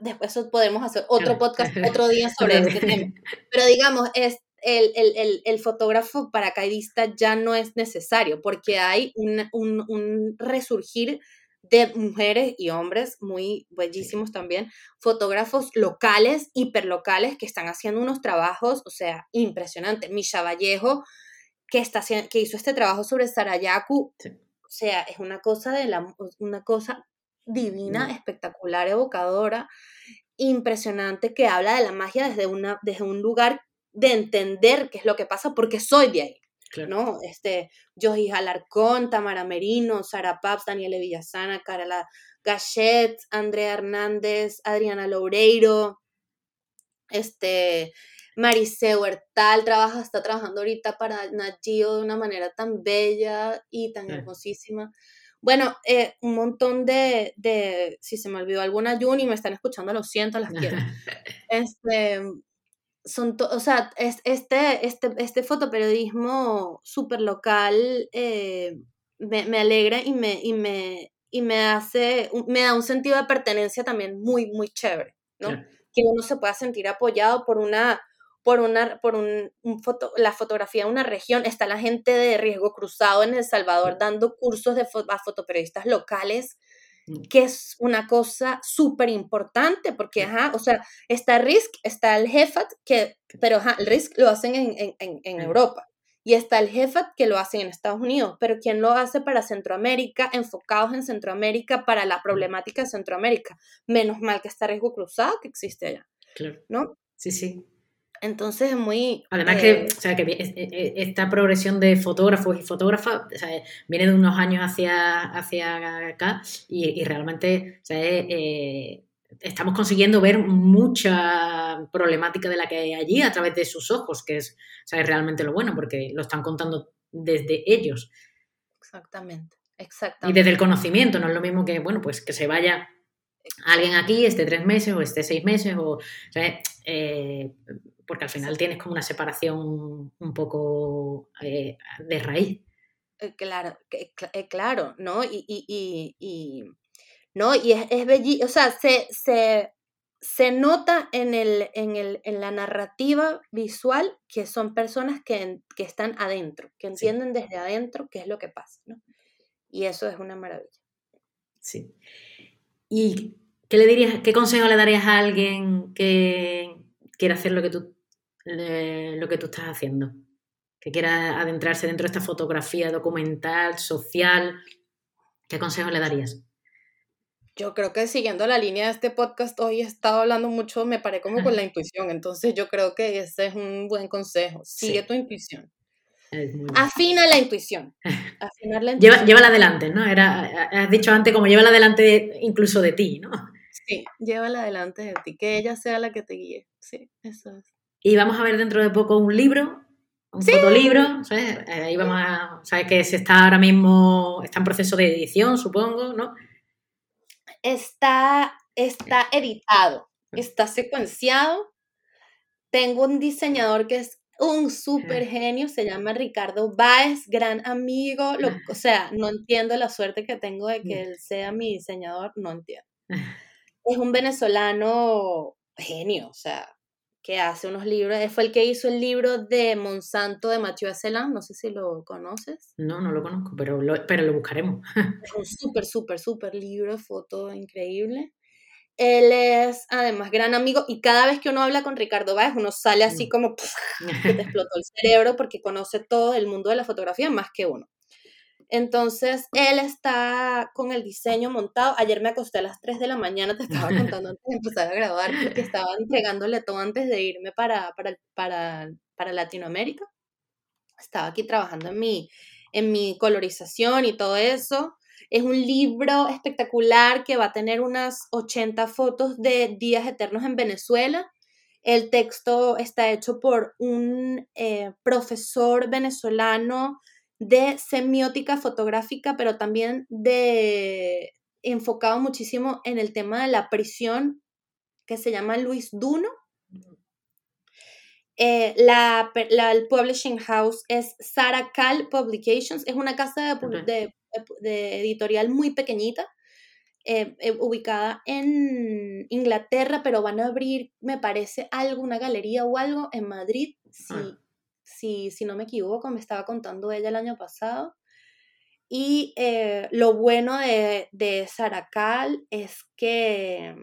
después podemos hacer otro podcast otro día sobre este tema, pero digamos, es el, el, el, fotógrafo paracaidista ya no es necesario porque hay un, un, un resurgir de mujeres y hombres muy bellísimos también, fotógrafos locales, hiperlocales, que están haciendo unos trabajos, o sea, impresionantes. Misha Vallejo, que, está, que hizo este trabajo sobre Sarayaku. O sea, es una cosa, de la, una cosa divina, espectacular, evocadora, impresionante, que habla de la magia desde, una, desde un lugar de entender qué es lo que pasa, porque soy de ahí. ¿no? Este, Joji Alarcón, Tamara Merino, Sara Paps, Daniela Villasana, Carla Gachet, Andrea Hernández, Adriana Loureiro, este, Marise Huertal trabaja, está trabajando ahorita para Nagio de una manera tan bella y tan hermosísima. Bueno, eh, un montón de, de, si se me olvidó alguna Juni, me están escuchando, lo siento, las quiero. Este, son, o sea, este, este, este fotoperiodismo súper local eh, me, me, alegra y me, y me, y me hace, me da un sentido de pertenencia también muy, muy chévere, ¿no? Que uno se pueda sentir apoyado por una por, una, por un, foto, la fotografía de una región. Está la gente de Riesgo Cruzado en El Salvador dando cursos de a fotoperiodistas locales, mm. que es una cosa súper importante, porque, ajá, o sea, está RISC, está el JEFAT, que, pero ajá, el RISC lo hacen en, en, en, Europa. y está el JEFAT que lo hace en Estados Unidos, pero ¿quién lo hace para Centroamérica, enfocados en Centroamérica para la problemática de Centroamérica? Menos mal que está riesgo cruzado que existe allá. Claro. ¿No? Sí, sí. Entonces es muy... Además que, o sea, que e, e, esta progresión de fotógrafos y fotógrafas viene de unos años hacia, hacia acá y, realmente eh, estamos consiguiendo ver mucha problemática de la que hay allí a través de sus ojos, que es, realmente lo bueno, porque lo están contando desde ellos. Exactamente, exactamente. Y desde el conocimiento, no es lo mismo que, bueno, pues que se vaya alguien aquí, esté tres meses o esté seis meses, o, eh, porque al final tienes como una separación un poco eh, de raíz. Eh, claro, eh, claro, ¿no? Y, y, ¿no? y es, es o sea, se, se, se nota en, el, en, el, en, la narrativa visual que son personas que, que están adentro, que entienden desde adentro qué es lo que pasa, ¿no? Y eso es una maravilla. Sí. ¿Y qué le dirías, qué consejo le darías a alguien que quiera hacer lo que tú lo que tú estás haciendo, que quiera adentrarse dentro de esta fotografía documental, social, ¿qué consejo le darías? Yo creo que siguiendo la línea de este podcast, hoy he estado hablando mucho, me paré como con la intuición, entonces yo creo que ese es un buen consejo. Sigue tu intuición. Afina la intuición. Afinar la intuición. llévala adelante, ¿no? Era, has dicho antes como llévala adelante incluso de ti, ¿no? Sí, llévala adelante de ti, que ella sea la que te guíe. Sí, eso es. Y vamos a ver dentro de poco un libro, un fotolibro, ¿sabes? Eh, ahí vamos a, ¿sabes? Que se está ahora mismo, está en proceso de edición, supongo, ¿no? Está, está editado, está secuenciado. Tengo un diseñador que es un súper genio, se llama Ricardo Báez, gran amigo, o sea, no entiendo la suerte que tengo de que él sea mi diseñador, no entiendo. Es un venezolano genio, o sea, que hace unos libros, fue el que hizo el libro de Monsanto de Mathieu Asselin, no sé si lo conoces. No, no lo conozco, pero lo, pero lo buscaremos. Es un súper, súper, súper libro, foto increíble. Él es además gran amigo y cada vez que uno habla con Ricardo Báez, uno sale así mm. como que te explotó el cerebro porque conoce todo el mundo de la fotografía más que uno. Entonces, él está con el diseño montado. Ayer me acosté a las 3 de la mañana, te estaba contando antes de empezar a grabar, porque estaba entregándole todo antes de irme para, para, para, para Latinoamérica. Estaba aquí trabajando en mi, en mi colorización y todo eso. Es un libro espectacular que va a tener unas 80 fotos de días eternos en Venezuela. El texto está hecho por un eh, profesor venezolano de semiótica fotográfica, pero también de enfocado muchísimo en el tema de la prisión, que se llama Luis Duno. Eh, la, el publishing house es Saracal Publications, es una casa de, editorial muy pequeñita, eh, eh, ubicada en Inglaterra, pero van a abrir, me parece, algo, una galería o algo en Madrid, sí, ah si, si no me equivoco, me estaba contando ella el año pasado. Y eh, lo bueno de, de Saracal es que,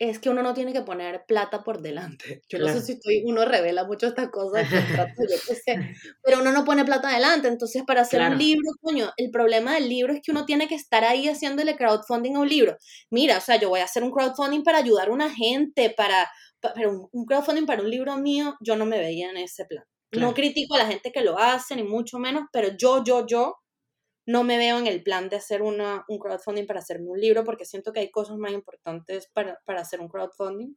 es que uno no tiene que poner plata por delante. Yo no sé si estoy, uno revela mucho estas cosas, pero uno no pone plata adelante. Entonces, para hacer un libro, coño, el problema del libro es que uno tiene que estar ahí haciéndole crowdfunding a un libro. Mira, o sea, yo voy a hacer un crowdfunding para ayudar a una gente, para, pero un crowdfunding para un libro mío, yo no me veía en ese plan. No critico a la gente que lo hace, ni mucho menos, pero yo, yo, yo no me veo en el plan de hacer una, un crowdfunding para hacerme un libro, porque siento que hay cosas más importantes para, hacer un crowdfunding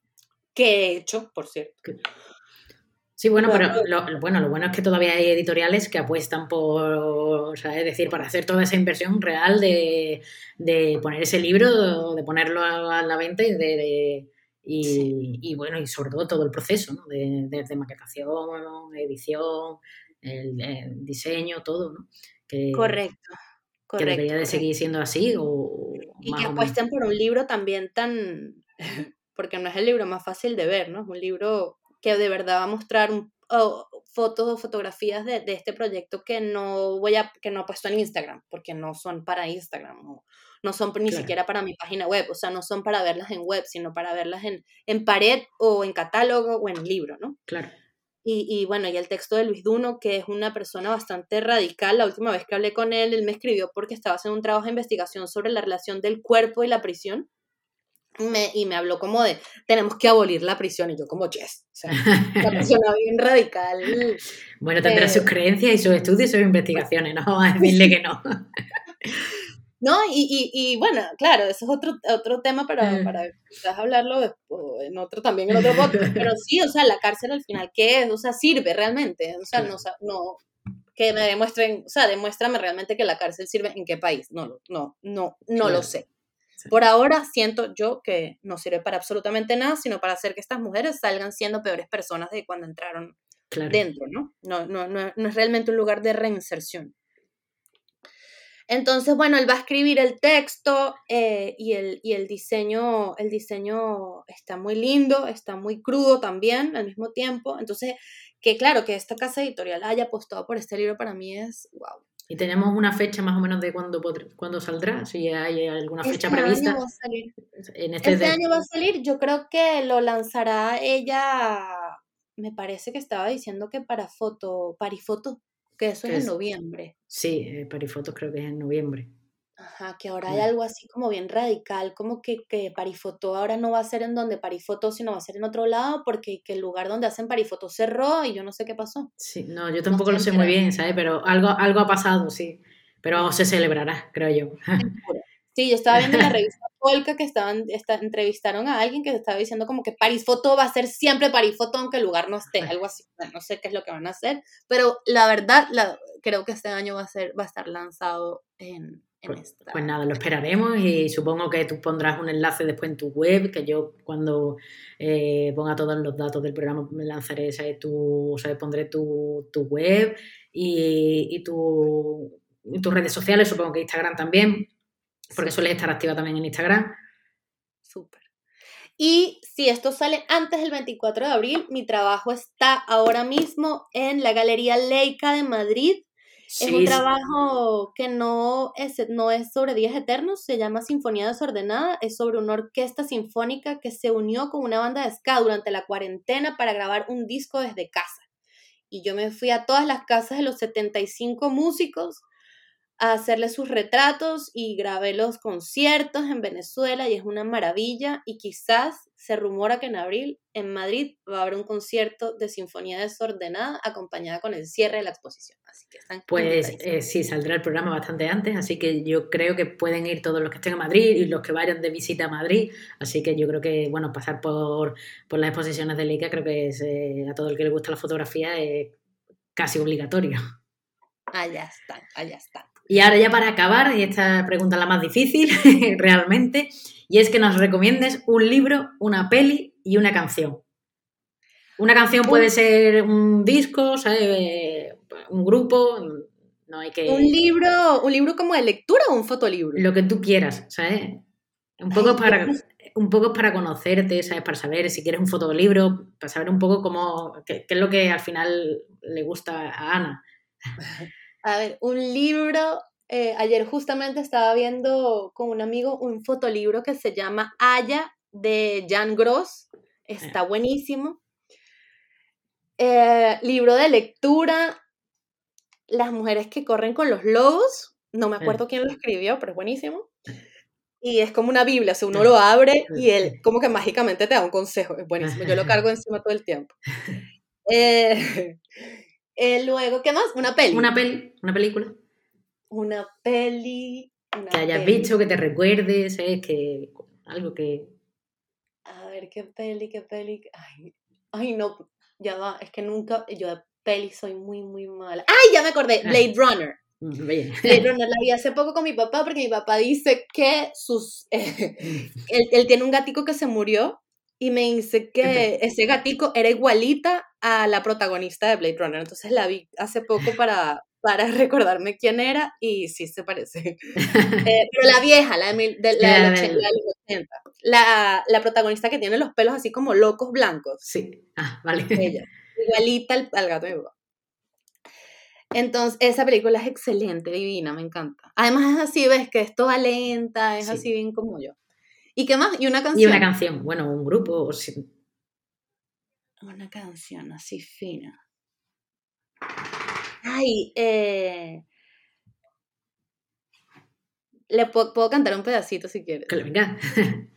que he hecho, por cierto. Sí, bueno, pero lo, bueno, lo bueno es que todavía hay editoriales que apuestan por, sea, es decir, para hacer toda esa inversión real de, poner ese libro, de ponerlo a, la venta y de y, bueno, y sobre todo todo el proceso, ¿no? De, desde maquetación, edición, el, diseño, todo, ¿no? Que, correcto, correcto. Que debería de seguir siendo así o... Y que apuesten por un libro también tan... porque no es el libro más fácil de ver, ¿no? Es un libro que de verdad va a mostrar un, fotos o fotografías de, de, este proyecto que no voy a, que no he puesto en Instagram, porque no son para Instagram. O, no son ni siquiera para mi página web, o sea, no son para verlas en web, sino para verlas en, en pared o en catálogo o en libro, ¿no? Claro. Y, y, bueno, y el texto de Luis Duno, que es una persona bastante radical. La última vez que hablé con él, él me escribió porque estaba haciendo un trabajo de investigación sobre la relación del cuerpo y la prisión. Me, y me habló como de, tenemos que abolir la prisión. Y yo como, yes. O sea, la persona bien radical. Bueno, tendrá sus creencias y sus estudios y sus investigaciones, no vamos a decirle que no. No, y, y, y, bueno, claro, eso es otro, otro tema para, para quizás hablarlo en otro también, en otro podcast. Pero sí, o sea, la cárcel al final, ¿qué es? O sea, sirve realmente. O sea, no, no, que me demuestren, o sea, demuéstrame realmente que la cárcel sirve en qué país. No, no, no, no lo sé. Por ahora siento yo que no sirve para absolutamente nada, sino para hacer que estas mujeres salgan siendo peores personas de cuando entraron dentro, ¿no? No, no, no, no es realmente un lugar de reinserción. Entonces, bueno, él va a escribir el texto eh, y, el, y el, diseño, el diseño está muy lindo, está muy crudo también al mismo tiempo. Entonces, que claro, que esta casa editorial haya apostado por este libro para mí es wow. ¿Y tenemos una fecha más o menos de cuándo, cuándo saldrá? Si hay alguna fecha este prevista. Año va a salir. En este, este año va a salir, yo creo que lo lanzará ella, me parece que estaba diciendo que para foto, parifoto que eso es, en noviembre. Sí, eh, Parifotos creo que es en noviembre. Ajá, que ahora hay algo así como bien radical, como que, que Parifoto ahora no va a ser en donde Parifoto, sino va a ser en otro lado, porque que el lugar donde hacen Parifoto cerró y yo no sé qué pasó. Sí, no, yo tampoco lo sé muy bien, ¿sabes? Pero algo, algo ha pasado, sí. Pero se celebrará, creo yo. Sí, yo estaba viendo la revista Polka que estaban, entrevistaron a alguien que estaba diciendo como que París Foto va a ser siempre París Foto aunque el lugar no esté, algo así. no sé qué es lo que van a hacer, pero la verdad la, creo que este año va a, ser, va a estar lanzado en, en pues, esta. Pues nada, lo esperaremos y supongo que tú pondrás un enlace después en tu web, que yo cuando eh, ponga todos los datos del programa me lanzaré, ¿sabes? Tu, ¿sabes? pondré tu, tu web y, y, tu, y tus redes sociales, supongo que Instagram también porque suele estar activa también en Instagram. Súper. Y si esto sale antes del 24 de abril, mi trabajo está ahora mismo en la Galería Leica de Madrid. es un trabajo que no es, no es sobre días eternos, se llama Sinfonía Desordenada, es sobre una orquesta sinfónica que se unió con una banda de ska durante la cuarentena para grabar un disco desde casa. Y yo me fui a todas las casas de los 75 músicos a hacerle sus retratos y grabé los conciertos en Venezuela y es una maravilla y quizás se rumora que en abril en Madrid va a haber un concierto de Sinfonía Desordenada acompañada con el cierre de la exposición. Así que están Pues eh, sí, saldrá el programa bastante antes, así que yo creo que pueden ir todos los que estén en Madrid y los que vayan de visita a Madrid, así que yo creo que, bueno, pasar por, por las exposiciones de Leica creo que es, eh, a todo el que le gusta la fotografía es casi obligatorio. Allá están, allá están. Y ahora ya para acabar, y esta pregunta es la más difícil realmente, y es que nos recomiendes un libro, una peli y una canción. Una canción puede ser un disco, ¿sabes? un grupo, no hay que... Un libro, un libro como de lectura o un fotolibro. Lo que tú quieras, ¿sabes? Un poco para un poco para conocerte, ¿sabes? Para saber si quieres un fotolibro, para saber un poco cómo, qué, qué es lo que al final le gusta a Ana. A ver, un libro. Eh, ayer justamente estaba viendo con un amigo un fotolibro que se llama Aya de Jan Gross. Está buenísimo. Eh, libro de lectura. Las mujeres que corren con los lobos. No me acuerdo quién lo escribió, pero es buenísimo. Y es como una Biblia, o sea, uno lo abre y él como que mágicamente te da un consejo. Es buenísimo, yo lo cargo encima todo el tiempo. Eh, eh, luego, ¿qué más? Una peli. Una peli, una película. Una peli. que hayas visto, que te recuerdes, ¿sabes? Que algo que. A ver, qué peli, qué peli. Ay, ay, no, ya va, es que nunca. Yo de peli soy muy, muy mala. ¡Ay, ya me acordé! Ah. Blade Runner. Mm, Blade Runner la vi hace poco con mi papá porque mi papá dice que sus. él, él tiene un gatico que se murió y me dice que ese gatico era igualita a la protagonista de Blade Runner. Entonces la vi hace poco para, para recordarme quién era y sí se parece. Eh, pero la vieja, la de, la, los 80. La, la, protagonista que tiene los pelos así como locos blancos. Sí, ah, vale. Ella, igualita al, al gato de mi Entonces, esa película es excelente, divina, me encanta. Además es así, ves que es toda lenta, es así bien como yo. ¿Y qué más? ¿Y una canción? Y una canción, bueno, un grupo. Una canción así fina. Ay, eh... Le puedo, cantar un pedacito si quieres. Que le venga.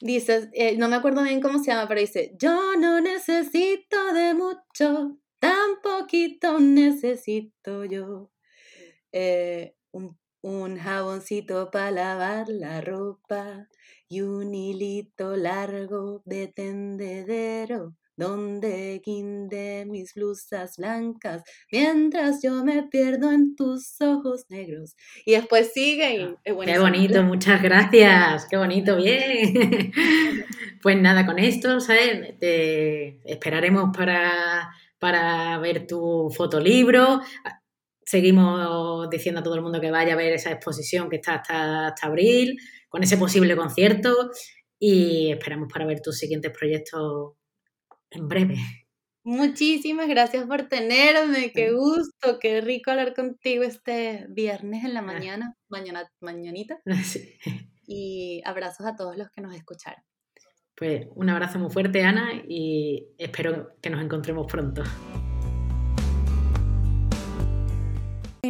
Dice, eh, no me acuerdo bien cómo se llama, pero dice, yo no necesito de mucho, tan poquito necesito yo. Eh, un, un jaboncito para lavar la ropa y un hilito largo de tendedero donde guinde mis blusas blancas, mientras yo me pierdo en tus ojos negros. Y después sigue y Qué bonito, muchas gracias, qué bonito, bien. pues nada, con esto, ¿sabes? Te esperaremos para, para ver tu fotolibro. Seguimos diciendo a todo el mundo que vaya a ver esa exposición que está hasta, hasta abril, con ese posible concierto y esperamos para ver tus siguientes proyectos en breve. Muchísimas gracias por tenerme, qué gusto, qué rico hablar contigo este viernes en la ah. mañana, mañana, mañanita. Y abrazos a todos los que nos escucharon. Pues un abrazo muy fuerte, Ana, y espero que nos encontremos pronto.